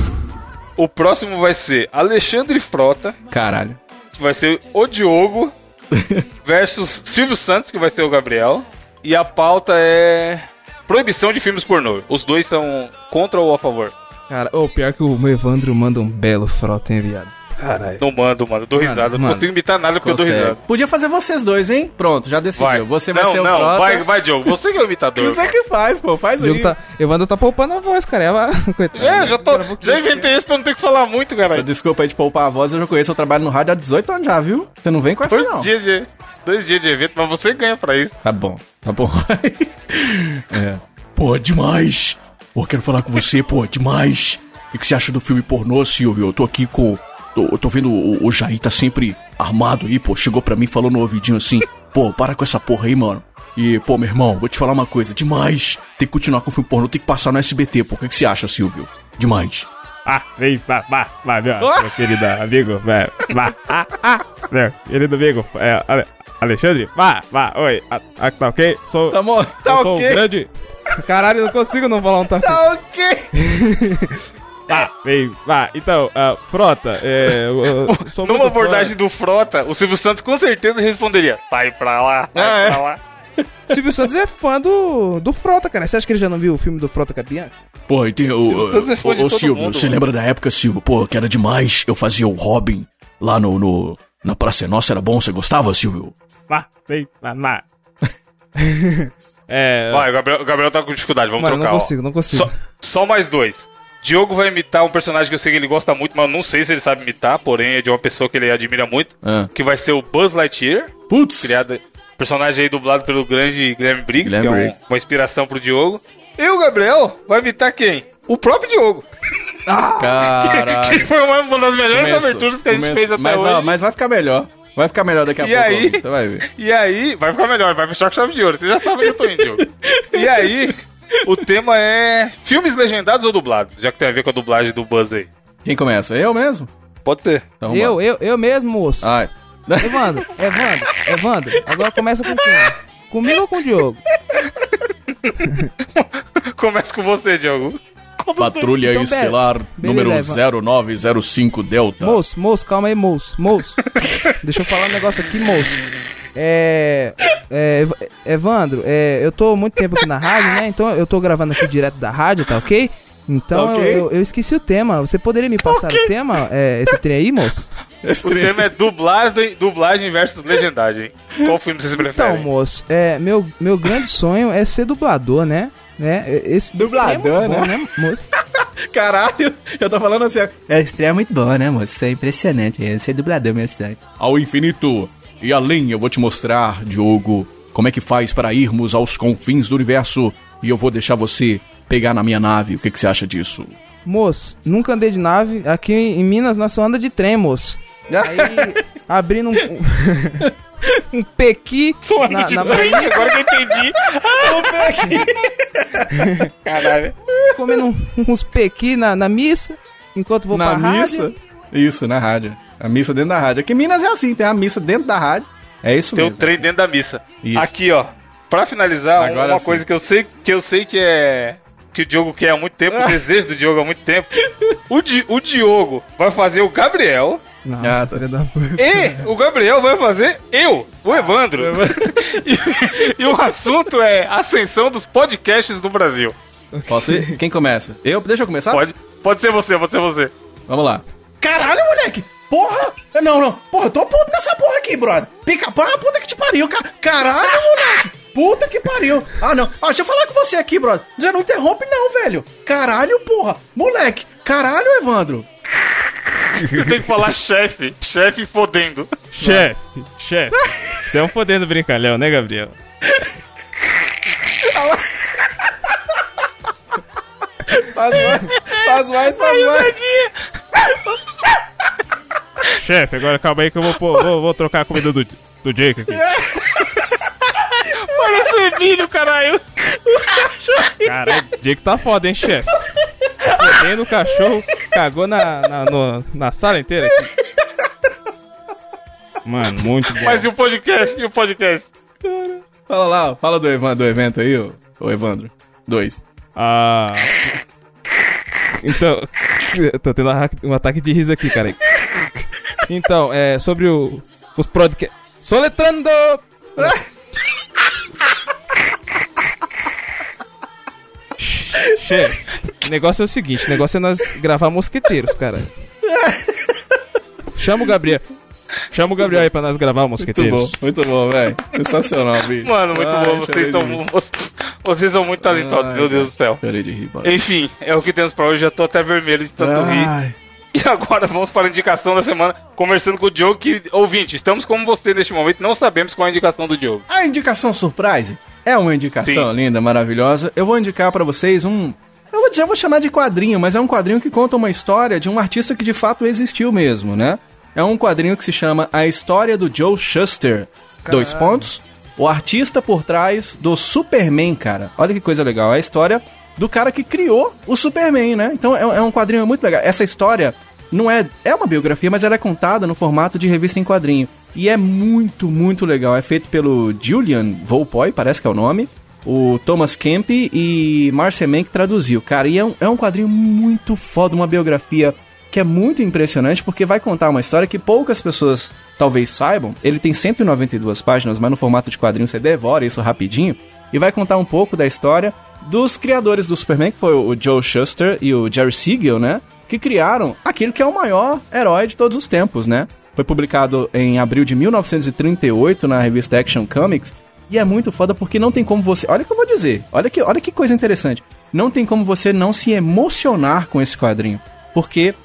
O próximo vai ser Alexandre Frota, Caralho. que vai ser o Diogo, versus Silvio Santos, que vai ser o Gabriel. E a pauta é. Proibição de filmes pornô. Os dois são contra ou a favor? Cara, ô, pior que o meu Evandro manda um belo frota, hein, viado. Caralho. Não mando, mano. Eu dou Mano, risada. Não mano. consigo imitar nada porque eu dou Consegue. risada. Podia fazer vocês dois, hein? Pronto, já decidiu. Vai. Você vai não, ser o não, vai, vai, Diogo. Você que é o imitador. Você que faz, pô. Faz O aí. Diogo tá, Evandro tá poupando a voz, cara. Ela, coitado. É, eu já, tô, já inventei isso pra não ter que falar muito, Essa cara. desculpa aí de poupar a voz, eu já conheço. Eu trabalho no rádio há 18 anos já, viu? Você não vem com essa, Dois não. dias, de, dois dias de evento, mas você ganha pra isso. Tá bom, tá bom. é. Pô, demais. Pô, quero falar com você, pô, demais. O que, que você acha do filme pornô, Silvio? Eu tô aqui com. Tô, eu tô vendo o, o Jair tá sempre armado aí, pô. Chegou pra mim falou no ouvidinho assim: pô, para com essa porra aí, mano. E, pô, meu irmão, vou te falar uma coisa: demais. Tem que continuar com o filme pornô, tem que passar no SBT, pô. O que, que você acha, Silvio? Demais. Ah, vem, vá, vá, vá, meu, meu querido amigo, vá, vá, ah, ah, meu querido amigo, é, Ale- Alexandre, vá, vá, oi, ah, ah, tá ok? Sou, Tá bom, tá eu sou ok. um grande, Caralho, eu não consigo não falar um tá. Tá ok. vá, vem, vá, então, ah, Frota, é, eu, eu sou Numa abordagem do Frota, o Silvio Santos com certeza responderia: sai pra lá, sai Ah, é? pra lá. Silvio Santos é fã do, do Frota, cara. Você acha que ele já não viu o filme do Frota com a Bianca? Pô, e tem o. Santos é fã de Ô, Silvio, mundo, você mano. lembra da época, Silvio? Pô, que era demais. Eu fazia o Robin lá no. no na Praça é Nossa, era bom? Você gostava, Silvio? vá, vem, vá, vá. é, Vai, o Gabriel, o Gabriel tá com dificuldade, vamos Mano, trocar. não ó. consigo, não consigo. Só, só mais dois. Diogo vai imitar um personagem que eu sei que ele gosta muito, mas eu não sei se ele sabe imitar, porém é de uma pessoa que ele admira muito, Ah. que vai ser o Buzz Lightyear, Putz. criado, personagem aí dublado pelo grande Guilherme Briggs, Guilherme que é um- uma inspiração pro Diogo. E o Gabriel vai imitar quem? O próprio Diogo. Caralho. Que foi uma, das melhores Começo, aberturas que a gente começo. fez até mas, hoje. ó, mas vai ficar melhor. Vai ficar melhor daqui a E pouco. aí? Você vai ver. E aí, vai ficar melhor, vai fechar com chave de ouro. Você já sabe onde eu tô indo, Diogo. E aí, o tema é filmes legendados ou dublados? Já que tem a ver com a dublagem do Buzz aí. Quem começa? Eu mesmo? Pode ser. Então, Eu, eu, eu mesmo, moço. Ai. Evandro, Evandro, Evandro. Agora começa com quem? Comigo ou com o Diogo? Começa com você, Diogo. Patrulha Então, Estelar beleza, número Eva. 0905 Delta. Moço, moço, calma aí, moço, moço. Deixa eu falar um negócio aqui, moço. É. é, Ev- Evandro, é, eu tô muito tempo aqui na rádio, né? Então eu tô gravando aqui direto da rádio, tá ok? Então Tá eu-. Eu, eu esqueci o tema. Você poderia me passar o tema? É, esse trem aí, moço? Esse O trem- tema é dublagem, dublagem versus legendagem. Qual filme vocês preferem? Então, moço, é, meu, meu grande sonho é ser dublador, né? né? Esse Dublador, esse é bom, né, moço? Caralho, eu tô falando assim. É, esse trem é muito bom, né, moço? Isso é impressionante. é Ser dublador mesmo, trem. Ao infinito e além, eu vou te mostrar, Diogo, como é que faz para irmos aos confins do universo e eu vou deixar você pegar na minha nave. O que, que você acha disso? Moço, nunca andei de nave. Aqui em Minas nós só anda de trem, moço. Aí, abrindo um. um pequi Só na, de na trem, Bahia, agora que eu entendi. Caralho. comendo um- uns pequi na, na missa, enquanto vou na pra missa? rádio. Isso, na rádio. A missa dentro da rádio. Aqui em Minas é assim, tem a missa dentro da rádio. É isso Tem o mesmo. trem dentro da missa. Isso. Aqui, ó. Pra finalizar, Agora uma sim. coisa que eu sei que eu sei que é que o Diogo quer há muito tempo, o desejo do Diogo há muito tempo. O, Di, o Diogo vai fazer o Gabriel Nossa, Ah, tá. da e o Gabriel vai fazer eu, o Evandro. e, e o assunto é ascensão dos podcasts do Brasil. Posso ir? Quem começa? Eu? Deixa eu começar? Pode, pode ser você, pode ser você. Vamos lá. Caralho, moleque! Porra! Não, não. Porra, eu tô puto nessa porra aqui, brother. Pica pau, puta que te pariu. Ca... Caralho, moleque! Puta que pariu. Ah, não. Ah, deixa eu falar com você aqui, brother. Você não interrompe, não, velho. Caralho, porra. Moleque. Caralho, Evandro. Você tem que falar chefe, chefe fodendo. chefe, chefe, você é um fodendo brincalhão, né, Gabriel? Faz mais, faz mais, faz mais. Chefe, agora calma aí que eu vou, vou, vou trocar a comida do, do Jake aqui. Parece um Emílio, caralho. Caralho, Jake tá foda, hein, chefe? Fodendo o cachorro, cagou na, na, no- na sala inteira aqui. Mano, muito bom. Mas e o podcast? E o podcast? Fala lá, fala do, Evan, do evento aí, ô, ô Evandro. Dois. Ah. Então. eu tô tendo um um ataque de riso aqui, cara. Então, é. Sobre o, os podcasts. Soletrando! Chefe, o negócio é o seguinte: o negócio é nós gravar mosqueteiros, cara. Chama o Gabriel. Chama o Gabriel aí pra nós gravar Muito bom, mosqueteiros. muito bom, velho. Sensacional, bicho. Mano, muito Ai, bom. Vocês são, vocês são muito talentosos, Ai, meu Deus do céu. Rir, mano. Enfim, é o que temos pra hoje. Já tô até vermelho de tanto rir. E agora vamos para a indicação da semana, conversando com o Diogo, que, ouvinte, estamos como você neste momento, não sabemos qual é a indicação do Diogo. A indicação surprise é uma indicação Sim. linda, maravilhosa. Eu vou indicar pra vocês um. Eu vou dizer, eu vou chamar de quadrinho, mas é um quadrinho que conta uma história de um artista que de fato existiu mesmo, né? É um quadrinho que se chama A História do Joe Shuster. Dois pontos. O artista por trás do Superman, cara. Olha que coisa legal. É a história do cara que criou o Superman, né? Então é, é um quadrinho muito legal. Essa história não é. É uma biografia, mas ela é contada no formato de revista em quadrinho. E é muito, muito legal. É feito pelo Julian Volpoy, parece que é o nome. O Thomas Kemp e Marcia Mann traduziu. Cara, e é um, é um quadrinho muito foda, uma biografia que é muito impressionante porque vai contar uma história que poucas pessoas talvez saibam. Ele tem 192 páginas, mas no formato de quadrinho você devora isso rapidinho. E vai contar um pouco da história dos criadores do Superman, que foi o Joe Shuster e o Jerry Siegel, né? Que criaram aquele que é o maior herói de todos os tempos, né? Foi publicado em abril de 1938 na revista Action Comics. E é muito foda porque não tem como você. Olha o que eu vou dizer. Olha que, olha que coisa interessante. Não tem como você não se emocionar com esse quadrinho. Porque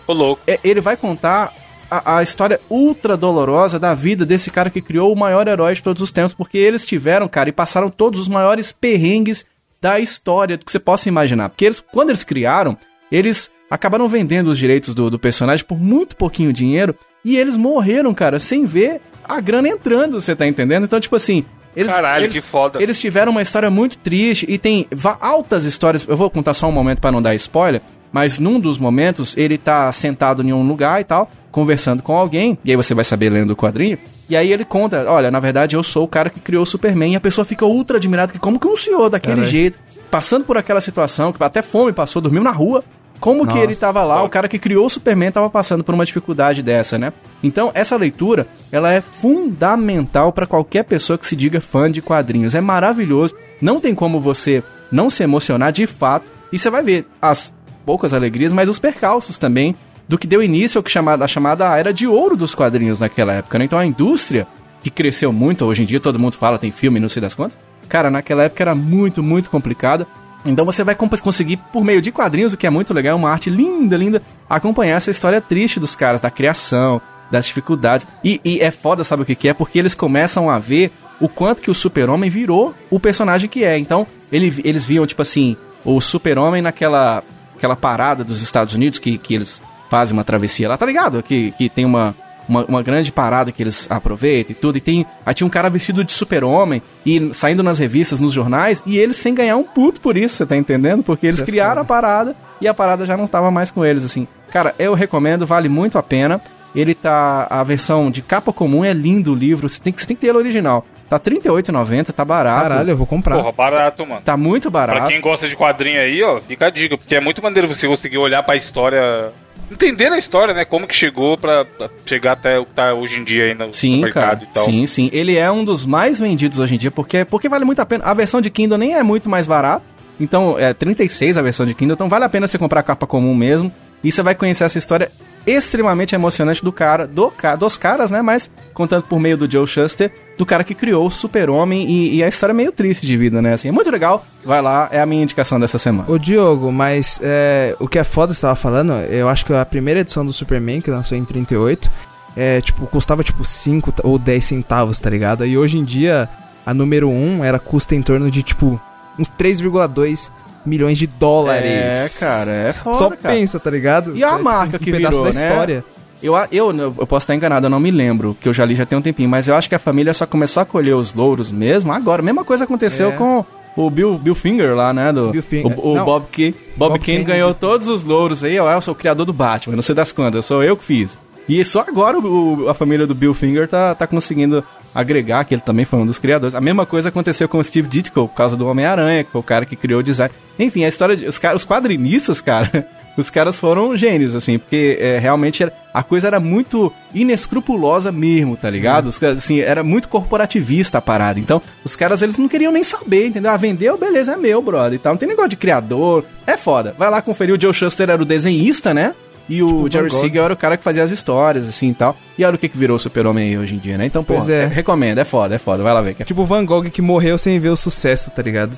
é- ele vai contar a, a história ultra dolorosa da vida desse cara que criou o maior herói de todos os tempos, porque eles tiveram, cara, e passaram todos os maiores perrengues da história que você possa imaginar. Porque eles, quando eles criaram, eles acabaram vendendo os direitos do, do personagem por muito pouquinho dinheiro e eles morreram, cara, sem ver a grana entrando, você tá entendendo? Então, tipo assim. Eles, Caralho, eles- que foda. Eles tiveram uma história muito triste e tem altas histórias. Eu vou contar só um momento pra não dar spoiler. Mas num dos momentos, ele tá sentado em um lugar e tal, conversando com alguém, e aí você vai saber lendo o quadrinho, e aí ele conta, olha, na verdade eu sou o cara que criou o Superman, e a pessoa fica ultra admirada, que como que um senhor daquele Caralho. jeito, passando por aquela situação, que até fome passou, dormiu na rua, como que Nossa, ele tava lá, o cara que criou o Superman tava passando por uma dificuldade dessa, né? Então, essa leitura, ela é fundamental pra qualquer pessoa que se diga fã de quadrinhos. É maravilhoso. Não tem como você não se emocionar de fato. E você vai ver as poucas alegrias, mas os percalços também do que deu início ao que chamada, a chamada era de ouro dos quadrinhos naquela época, né? Então a indústria, que cresceu muito, hoje em dia todo mundo fala, tem filme, não sei das quantas. Cara, naquela época era muito, muito complicada. Então você vai conseguir, por meio de quadrinhos, o que é muito legal, uma arte linda, linda, acompanhar essa história triste dos caras, da criação, das dificuldades. E, e é foda, sabe o que, que é? Porque eles começam a ver o quanto que o super-homem virou o personagem que é. Então, ele- eles viam, tipo assim, o super-homem naquela aquela parada dos Estados Unidos que, que eles fazem uma travessia lá, tá ligado? Que, que tem uma, uma, uma grande parada que eles aproveitam e tudo. E tem. Aí tinha um cara vestido de super-homem e saindo nas revistas, nos jornais, e eles sem ganhar um puto por isso, você tá entendendo? Porque eles Isso é criaram a parada e a parada já não estava mais com eles, assim. Cara, eu recomendo, vale muito a pena. Ele tá. A versão de capa comum é lindo o livro. Você tem que, você tem que ter ele original. Tá R$38,90, tá barato. Caralho, eu vou comprar. Porra, barato, mano. Tá muito barato. Pra quem gosta de quadrinho aí, ó, fica a dica, porque é muito maneiro você conseguir olhar pra história, entender a história, né? Como que chegou pra pra chegar até o que tá hoje em dia aí no, Sim, no mercado cara. e tal. Sim, sim. Ele é um dos mais vendidos hoje em dia, porque, porque vale muito a pena. A versão de Kindle nem é muito mais barata. Então, é 36 a versão de Kindle. Então, vale a pena você comprar a capa comum mesmo. E você vai conhecer essa história extremamente emocionante do cara, do, dos caras, né? Mas contando por meio do Joe Shuster, do cara que criou o Super-Homem. E, e a história é meio triste de vida, né? Assim, é muito legal. Vai lá, é a minha indicação dessa semana. Ô Diogo, mas é, o que é foda você tava falando, eu acho que a primeira edição do Superman, que lançou em 38, é, tipo, custava tipo 5 ou 10 centavos, tá ligado? E hoje em dia, a número 1, ela custa em torno de tipo uns 3,2 milhões de dólares. É, cara, é foda, Só cara. pensa, tá ligado? E a É, tipo, marca um que pedaço virou, da né? história. Eu, eu, eu posso estar enganado, eu não me lembro, que eu já li já tem um tempinho, mas eu acho que a família só começou a colher os louros mesmo agora. Mesma coisa aconteceu É. com o Bill, Bill Finger lá, né? Do, Bill Finger. O, o. Bob Kane. Bob, Bob Kane Kane, ganhou todos os louros aí, ó, eu sou o criador do Batman, não sei das quantas, sou eu que fiz. E só agora o- a família do Bill Finger tá, tá conseguindo agregar que ele também foi um dos criadores. A mesma coisa aconteceu com o Steve Ditko por causa do Homem-Aranha, que foi o cara que criou o design. Enfim, a história de, os, os quadrinistas, cara, os caras foram gênios, assim, porque é, realmente era- a coisa era muito inescrupulosa mesmo, tá ligado? Os caras, assim, era muito corporativista a parada. Então, os caras, eles não queriam nem saber, entendeu? Ah, vendeu, beleza, é meu, brother, e tal. Não tem negócio de criador, é foda. Vai lá conferir, o Joe Shuster era o desenhista, né? E o Jerry Gogh. Siegel era o cara que fazia as histórias, assim, e tal. E olha o que que virou o super-homem aí hoje em dia, né? Então, pô, Pois é. recomendo, é foda, é foda. Vai lá ver que é Tipo o Van Gogh que morreu sem ver o sucesso, tá ligado?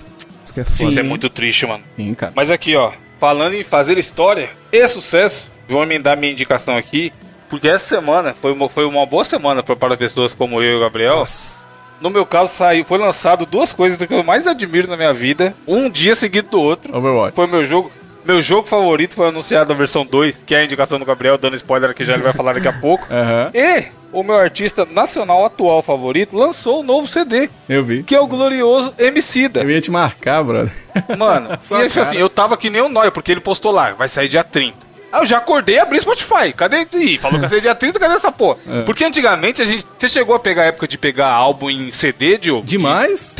Isso que é foda. Isso é muito triste, mano. Sim, cara. Mas aqui, ó, falando em fazer história e sucesso, vou emendar minha indicação aqui, porque essa semana foi uma, foi uma boa semana pra- para pessoas como eu e o Gabriel. Nossa. No meu caso, saiu, foi lançado duas coisas que eu mais admiro na minha vida, um dia seguido do outro. Overwatch. Foi meu jogo. Meu jogo favorito foi anunciado a versão 2, que é a indicação do Gabriel, dando spoiler que já ele vai falar daqui a pouco. Aham, E o meu artista nacional atual favorito lançou um novo CD, eu vi. que é o glorioso Emicida. Eu ia te marcar, brother. Mano, Sua e assim, eu tava que nem o Noia, porque ele postou lá, vai sair dia 30. Aí eu já acordei e abri Spotify. Cadê? Ih, falou que vai sair dia 30, cadê essa porra? É. Porque antigamente a gente. Você chegou a pegar a época de pegar álbum em CD, Diogo? Demais.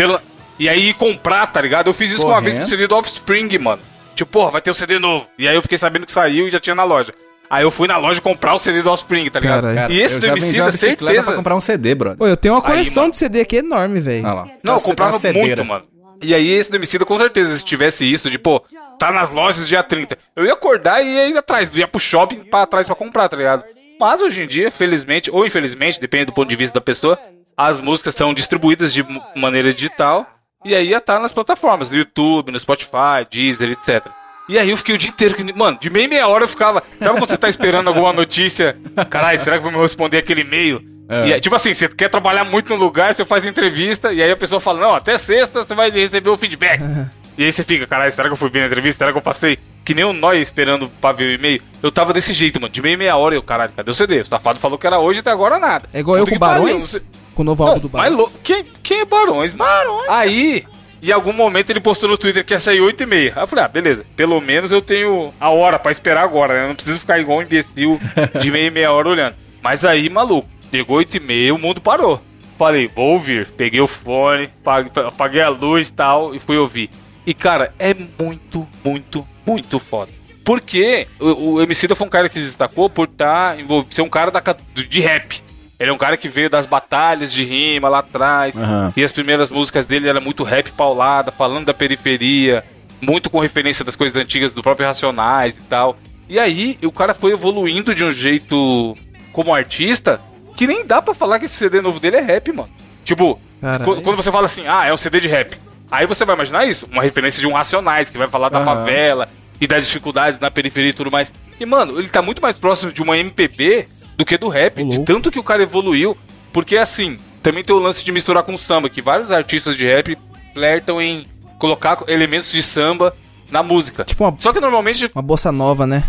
E aí comprar, tá ligado? Eu fiz isso uma vez com o. CD do Offspring, mano. Tipo, porra, vai ter o CD novo. E aí eu fiquei sabendo que saiu e já tinha na loja. Aí eu fui na loja comprar o CD do Offspring, tá ligado? Cara, e esse eu do Emicida, certeza. pra comprar um CD, brother. Pô, eu tenho uma Aí, coleção mano. de CD aqui enorme, velho. Lá. Não, eu Tá- comprava muito, mano. E aí esse do Emicida, com certeza, se tivesse isso de, pô, tá nas lojas dia 30. Eu ia acordar e ia ir atrás, ia pro shopping pra trás pra comprar, tá ligado? Mas hoje em dia, felizmente, ou infelizmente, depende do ponto de vista da pessoa, as músicas são distribuídas de maneira digital e aí ia estar nas plataformas, no YouTube, no Spotify, Deezer, etc. E aí eu fiquei o dia inteiro, que, mano, de meia meia hora eu ficava. Sabe quando você tá esperando alguma notícia? Caralho, será que vão me responder aquele e-mail? É. E tipo assim, você quer trabalhar muito no lugar, você faz entrevista, e aí a pessoa fala, não, até sexta você vai receber o feedback. e aí você fica, caralho, será que eu fui bem na entrevista? Será que eu passei? Que nem o Noi esperando pra ver o e-mail. Eu tava desse jeito, mano, de meia meia hora, eu, caralho, cadê o CD? O safado falou que era hoje e até agora nada. É igual eu Puta com que pariu, Barões? você- Com o novo não, álbum do Barões. louco. Quem, quem é Barões? Barões. Aí, em algum momento ele postou no Twitter que ia sair 8 e meia. Aí eu falei, ah, beleza. Pelo menos eu tenho a hora pra esperar agora, né? Eu não preciso ficar igual um imbecil de meia e meia hora olhando. Mas aí, maluco, chegou 8 e meia, o mundo parou. Falei, vou ouvir. Peguei o fone, paguei, apaguei a luz e tal, e fui ouvir. E, cara, é muito, muito, muito foda. Porque o, o Emicida foi um cara que se destacou por estar envolvido, ser um cara da, de rap. Ele é um cara que veio das batalhas de rima lá atrás. Aham. E as primeiras músicas dele eram muito rap paulada, falando da periferia, muito com referência das coisas antigas do próprio Racionais e tal. E aí, o cara foi evoluindo de um jeito como artista que nem dá pra falar que esse CD novo dele é rap, mano. Tipo, Caralho. qu- quando você fala assim, ah, é um CD de rap. Aí você vai imaginar isso, uma referência de um Racionais, que vai falar da Aham. favela e das dificuldades na periferia e tudo mais. E, mano, ele tá muito mais próximo de uma MPB do que do rap, de tanto que o cara evoluiu. Porque, assim, também tem o lance de misturar com samba, que vários artistas de rap flertam em colocar elementos de samba na música. Tipo uma, Só que normalmente uma bossa nova, né?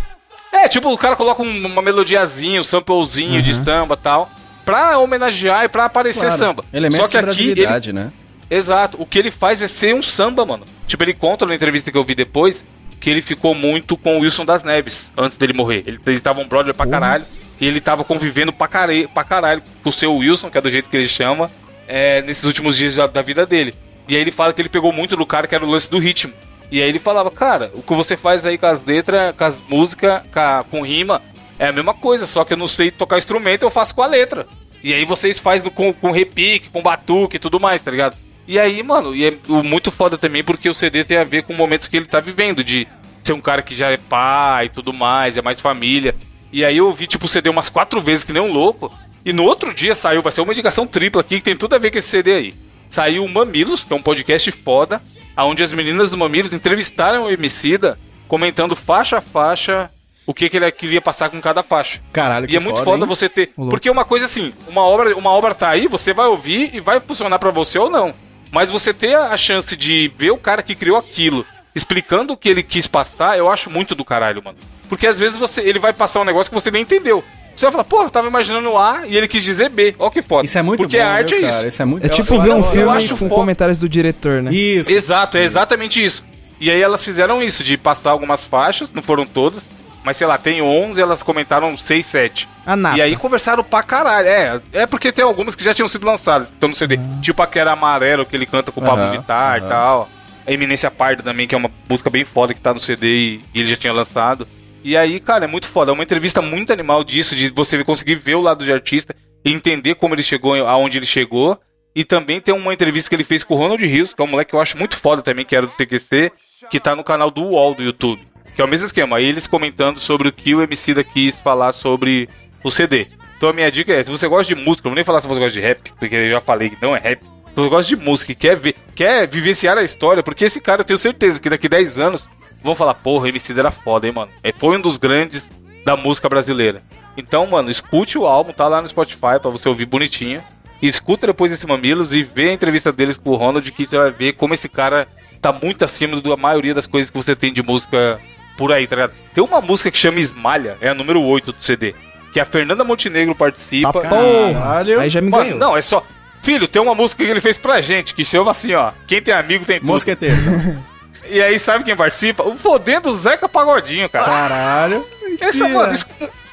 é, tipo, o cara coloca um- uma melodiazinha, um samplezinho de samba e tal, pra homenagear e pra aparecer Claro. samba. Elementos Só que de aqui, ele, né? exato, o que ele faz é ser um samba, mano. Tipo, ele conta na entrevista que eu vi depois que ele ficou muito com o Wilson das Neves antes dele morrer. Ele- Eles estavam brother pra caralho e ele tava convivendo pra, care, pra caralho com o seu Wilson, que é do jeito que ele chama, é, nesses últimos dias da, da vida dele. E aí ele fala que ele pegou muito do cara que era o lance do ritmo. E aí ele falava, cara, o que você faz aí com as letras, com as músicas, com, com rima, é a mesma coisa, só que eu não sei tocar instrumento, eu faço com a letra. E aí vocês fazem com, com repique, com batuque e tudo mais, tá ligado? E aí, mano, e é muito foda também porque o CD tem a ver com momentos que ele tá vivendo, de ser um cara que já é pai e tudo mais, é mais família. E aí eu ouvi, tipo, o CD umas quatro vezes que nem um louco. E no outro dia saiu, vai ser uma indicação tripla aqui, que tem tudo a ver com esse CD aí. Saiu o Mamilos, que é um podcast foda, onde as meninas do Mamilos entrevistaram o Emicida, comentando faixa a faixa o que, que ele queria passar com cada faixa. Caralho, que E é muito foda hein? você ter. Porque uma coisa assim, uma obra, uma obra tá aí, você vai ouvir e vai funcionar pra você ou não. Mas você ter a chance de ver o cara que criou aquilo explicando o que ele quis passar, eu acho muito do caralho, mano. Porque às vezes você, ele vai passar um negócio que você nem entendeu. Você vai falar, pô, eu tava imaginando A e ele quis dizer B. Ó que foda. Isso é muito Porque bom, a arte viu, é cara? isso. é muito É tipo ver um filme acho com foda. comentários do diretor, né? Isso. Exato, é exatamente isso. E aí elas fizeram isso, de passar algumas faixas, não foram todas, mas sei lá, tem 11, elas comentaram 6, 7. A nata. E aí conversaram pra caralho. É, é porque tem algumas que já tinham sido lançadas, que estão no CD. Tipo a que era amarelo, que ele canta com o Pablo Aham, Vittar e aham. tal. A Eminência Parda também, que é uma música bem foda que tá no CD e, e ele já tinha lançado. E aí, cara, é muito foda. É uma entrevista muito animal disso, de você conseguir ver o lado de artista entender como ele chegou, aonde ele chegou. E também tem uma entrevista que ele fez com o Ronald Rios, que é um moleque que eu acho muito foda também, que era do CQC, que tá no canal do UOL do YouTube. Que é o mesmo esquema. Aí eles comentando sobre o que o MC da quis falar sobre o CD. Então a minha dica é, se você gosta de música, não vou nem falar se você gosta de rap, porque eu já falei que não é rap. Se você gosta de música e quer ver, quer vivenciar a história, porque esse cara eu tenho certeza que daqui 10 anos vão falar, porra, o MC era foda, hein, mano. É, foi um dos grandes da música brasileira. Então, mano, escute o álbum, tá lá no Spotify pra você ouvir bonitinho. E escuta depois esse Mamilos e vê a entrevista deles com o Ronald, que você vai ver como esse cara tá muito acima da maioria das coisas que você tem de música por aí, tá ligado? Tem uma música que chama Esmalha, é a número 8 do CD. Que a Fernanda Montenegro participa. Tá porra. Aí já me Mano, ganhou. não, é só. Filho, tem uma música que ele fez pra gente que chama assim, ó. Quem tem amigo tem tudo. Mosqueteiro. E aí, sabe quem participa? O fodendo Zeca Pagodinho, cara. Caralho. Essa, mano, isso-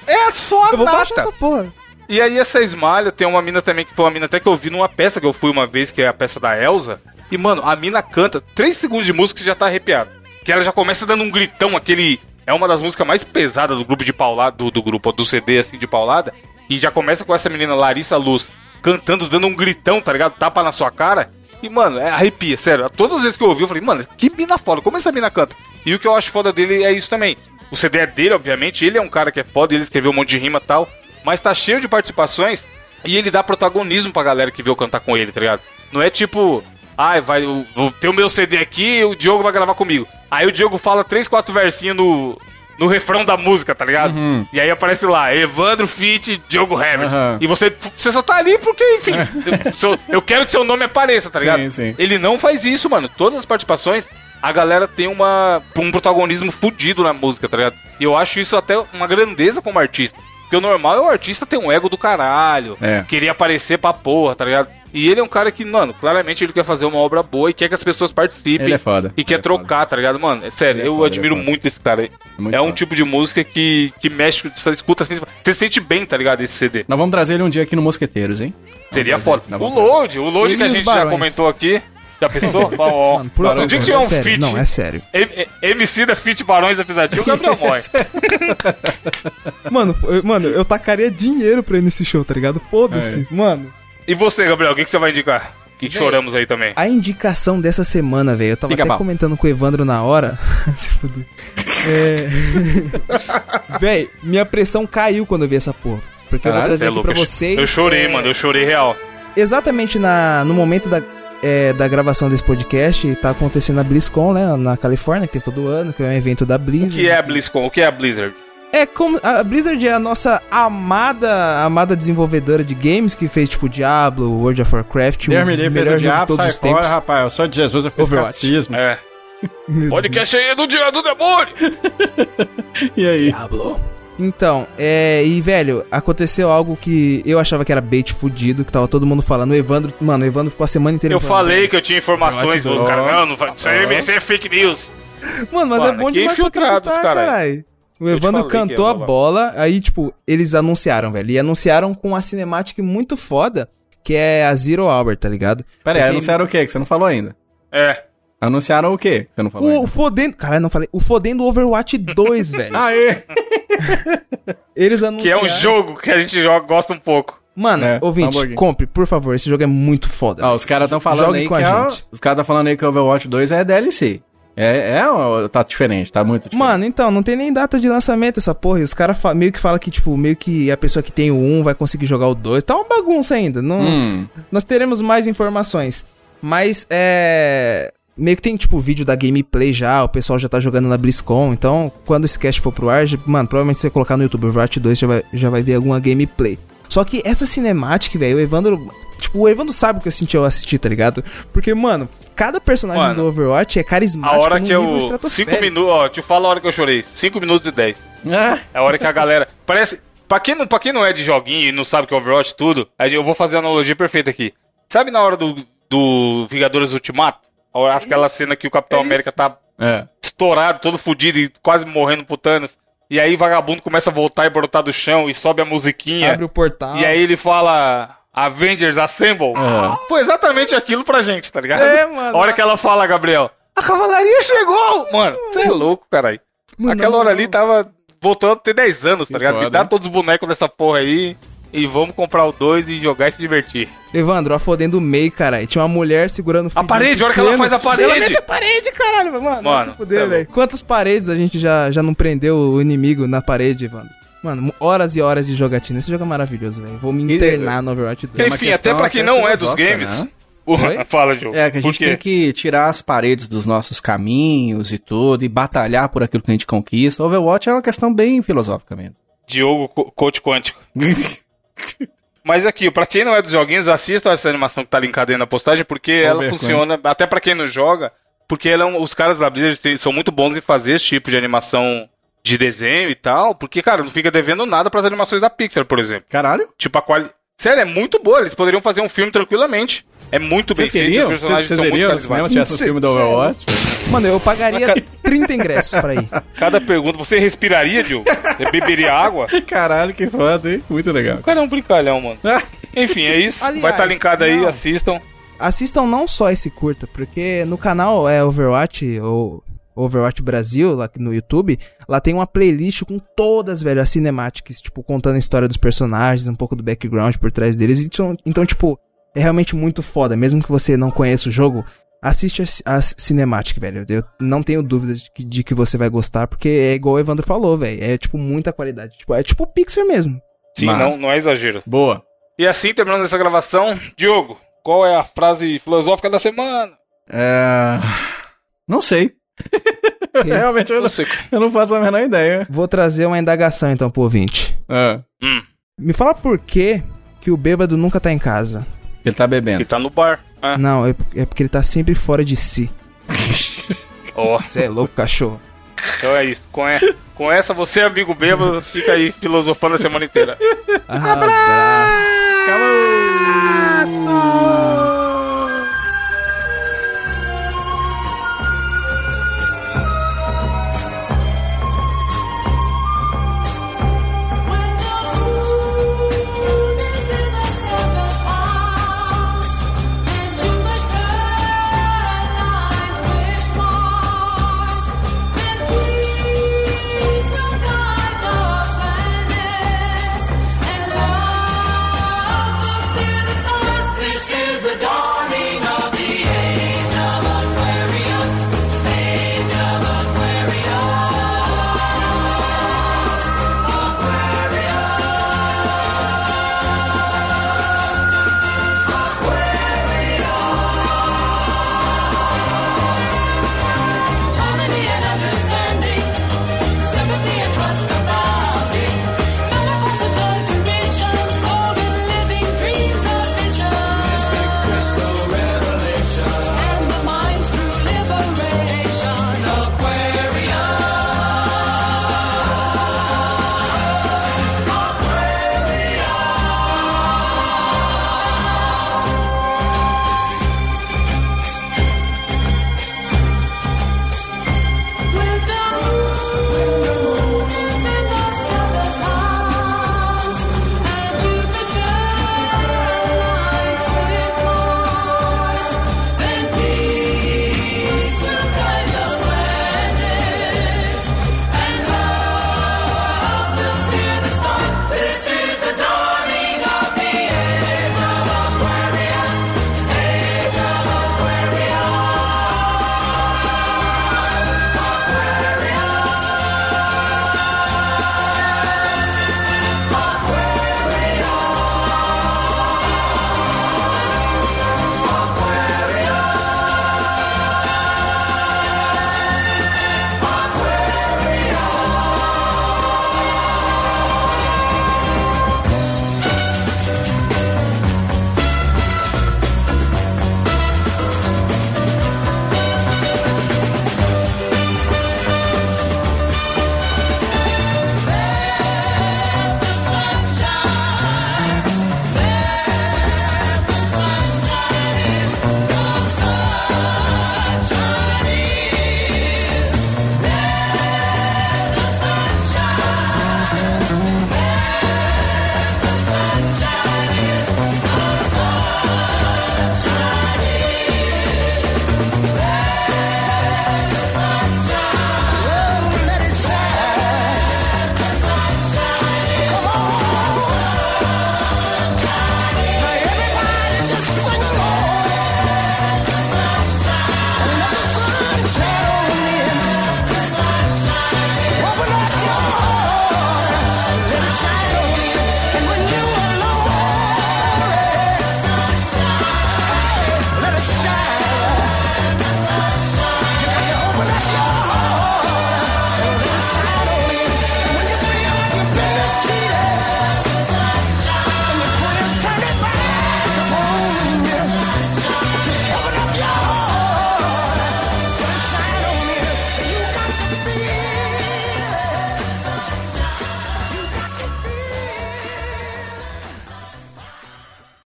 é só a Eu nata. essa porra. E aí essa esmalha tem uma mina também que foi uma mina até que eu vi numa peça que eu fui uma vez, que é a peça da Elsa. E, mano, a mina canta 3 segundos de música e já tá arrepiado. Que ela já começa dando um gritão, aquele. É uma das músicas mais pesadas do grupo de paulada, do, do grupo, do CD assim de paulada. E já começa com essa menina Larissa Luz cantando, dando um gritão, tá ligado? Tapa na sua cara. E, mano, é arrepia, sério. Todas as vezes que eu ouvi, eu falei, mano, que mina foda, como essa mina canta? E o que eu acho foda dele é isso também. O CD é dele, obviamente, ele é um cara que é foda, ele escreveu um monte de rima e tal, mas tá cheio de participações e ele dá protagonismo pra galera que veio cantar com ele, tá ligado? Não é tipo, ai, vai, eu, eu tenho o meu CD aqui o Diogo vai gravar comigo. Aí o Diogo fala três, quatro versinhos no, no refrão da música, tá ligado? E aí aparece lá, Evandro Fit, Diogo Herbert. Uhum. E você, você só tá ali porque, enfim, seu- eu quero que seu nome apareça, tá ligado? Sim, sim. Ele não faz isso, mano. Todas as participações, a galera tem uma, um protagonismo fudido na música, tá ligado? E eu acho isso até uma grandeza como artista. Porque o normal é o artista ter um ego do caralho, É. querer aparecer pra porra, tá ligado? E ele é um cara que, mano, claramente ele quer fazer uma obra boa e quer que as pessoas participem. Ele é foda. E quer Ele é trocar, tá ligado, mano? É sério, Ele é eu foda, é admiro foda. muito esse cara. É, muito um foda. tipo de música que, que mexe, você escuta assim, você se sente bem, tá ligado? Esse CD. Nós vamos trazer ele um dia aqui no Mosqueteiros, hein? Seria Vamos foda. trazer, O Load, o Load que a gente já comentou aqui. Já pensou? Ó. Mano, por favor, dia que tiver é um sério. feat, Não, é sério. MC da Fit Barões da Pisadinha, o Gabriel morre. Mano, eu, mano, eu tacaria dinheiro pra ir nesse show, tá ligado? Foda-se. Mano, E você, Gabriel, o que, que você vai indicar? Que choramos aí também. a indicação dessa semana, velho, eu tava Pica até pau. comentando com o Evandro na hora. Se fuder. É. Véi, minha pressão caiu quando eu vi essa porra. Porque eu vou Caralho, trazer É aqui louco, pra vocês. Eu chorei, é, mano, eu chorei real. Exatamente na, no momento da, é, da gravação desse podcast, tá acontecendo a BlizzCon, né? Na Califórnia, que tem todo ano, que é um evento da O Blizzard. que é a BlizzCon? O que é a Blizzard? É como a Blizzard é a nossa amada, amada desenvolvedora de games que fez tipo Diablo, World of Warcraft, Deus o me livre, melhor o jogo de diabo, todos os fora, tempos. rapaz. Eu sou de Jesus, eu fiz Overwatch. catecismo. É. Podcast aí do dia do demônio. E aí? Então, é. E, velho, aconteceu algo que eu achava que era bait fudido, que tava todo mundo falando. O Evandro, mano, o Evandro ficou a semana inteira Eu falando, falei que eu tinha informações do cara. Não, não vai. Isso aí isso aí é fake news. Mano, mas é Mano, bom que demais pra infiltrados, acreditar, caralho. O Evandro que cantou a bola, aí, tipo, eles anunciaram, velho. E anunciaram com uma cinemática muito foda, que é a Zero Hour, tá ligado? Pera aí, Porque anunciaram o quê que você não falou ainda? É. Anunciaram o quê que você não falou O ainda? fodendo. Caralho, não falei. O fodendo Overwatch 2, velho. Aê! Que Eles é anunciaram. um jogo que a gente joga, gosta um pouco. Mano, É, ouvinte, hambúrguer. compre, por favor. Esse jogo é muito foda. Ó, os caras estão falando Jogue aí com que a é, gente. os caras estão falando aí que o Overwatch 2 é DLC. É, é ou tá diferente, tá muito diferente. Mano, então, não tem nem data de lançamento essa porra. E os caras meio que falam que, tipo, meio que a pessoa que tem o 1 vai conseguir jogar o 2. Tá uma bagunça ainda. Não, Hum, Nós teremos mais informações. Mas é. Meio que tem, tipo, vídeo da gameplay já, o pessoal já tá jogando na BlizzCon. Então, quando esse cast for pro ar, mano, provavelmente você colocar no YouTube Overwatch 2 já vai, já vai ver alguma gameplay. Só que essa cinemática, velho, o Evandro. Tipo, o Evandro sabe o que eu senti ao assistir, tá ligado? Porque, mano, cada personagem Mano, do Overwatch é A carismático hora num que eu. 5 minutos, ó, te falo a hora que eu chorei. 5 minutos e 10. Ah, É a hora que a galera. Parece. Pra quem, não, pra quem não é de joguinho e não sabe que é Overwatch tudo, aí eu vou fazer a analogia perfeita aqui. Sabe na hora do, do Vingadores Ultimato? A hora- Aquela cena que o Capitão É isso. América tá é. estourado, todo fudido e quase morrendo pro Thanos. E aí vagabundo começa a voltar e brotar do chão e sobe a musiquinha. Abre o portal. E aí ele fala Avengers Assemble. Foi exatamente aquilo pra gente, tá ligado? É, mano. A hora que ela fala, Gabriel, a cavalaria chegou! Mano, você é louco, caralho. Mano, Aquela não, hora ali tava voltando a ter 10 anos, tá ligado? Me foda, dá hein? todos os bonecos dessa porra aí e vamos comprar o 2 e jogar e se divertir. Evandro, a fodendo o meio, caralho. Tinha uma mulher segurando o A parede, olha que ela faz a parede. Ela mete a parede, caralho. Mano, Mano, mano se fuder, tá velho. Quantas paredes a gente já, já não prendeu o inimigo na parede, Evandro? Mano, horas e horas de jogatina. Esse jogo é maravilhoso, velho. Vou me E- internar no Overwatch 2. uma Enfim, até pra quem até não é dos filosófica, games. né? Oi? Fala, Diogo. É, que a gente tem que tirar as paredes dos nossos caminhos e tudo, e batalhar por aquilo que a gente conquista. Overwatch é uma questão bem filosófica mesmo. Diogo, co- coach quântico. Mas aqui, pra quem não é dos joguinhos, assista essa animação que tá linkada aí na postagem, porque ela Over funciona, até pra quem não joga, porque ela é um- os caras da Blizzard são muito bons em fazer esse tipo de animação de desenho e tal, porque, cara, não fica devendo nada pras animações da Pixar, por exemplo. Caralho? Tipo, a qualidade... Sério, é muito boa, eles poderiam fazer um filme tranquilamente. É muito bem Vocês feito, queriam? os personagens Vocês são muito se carismáticos. tivesse um filme do Overwatch? Mano, eu pagaria 30 ingressos pra ir. Cada pergunta, você respiraria? Você beberia água? Caralho, que foda, hein? Muito legal. O cara é um brincalhão, mano. Enfim, é isso. Aliás, Vai estar linkado aí, não. assistam. Assistam não só esse curta, porque no canal é Overwatch ou Overwatch Brasil, lá no YouTube, lá tem uma playlist com todas, velho, as cinemáticas, tipo, contando a história dos personagens, um pouco do background por trás deles. Então, então tipo, é realmente muito foda. Mesmo que você não conheça o jogo, assiste as, as cinemáticas, velho. Eu não tenho dúvidas de que, de que você vai gostar, porque é igual o Evandro falou, velho. É, tipo, muita qualidade. Tipo, é tipo Pixar mesmo. Sim, Mas- não, não é exagero. Boa. E assim, terminando essa gravação, Diogo, qual é a frase filosófica da semana? É... Não sei. Realmente eu Não eu não faço a menor ideia. Vou trazer uma indagação, então, pro ouvinte. Ah, Hum, Me fala por que que o bêbado nunca tá em casa. ele tá bebendo. ele tá no bar. Ah, Não, é, é porque ele tá sempre fora de si. ó. Você é louco, cachorro. Então é isso. Com, e- com essa, você, amigo bêbado, fica aí filosofando a semana inteira. Abraço. Acabou!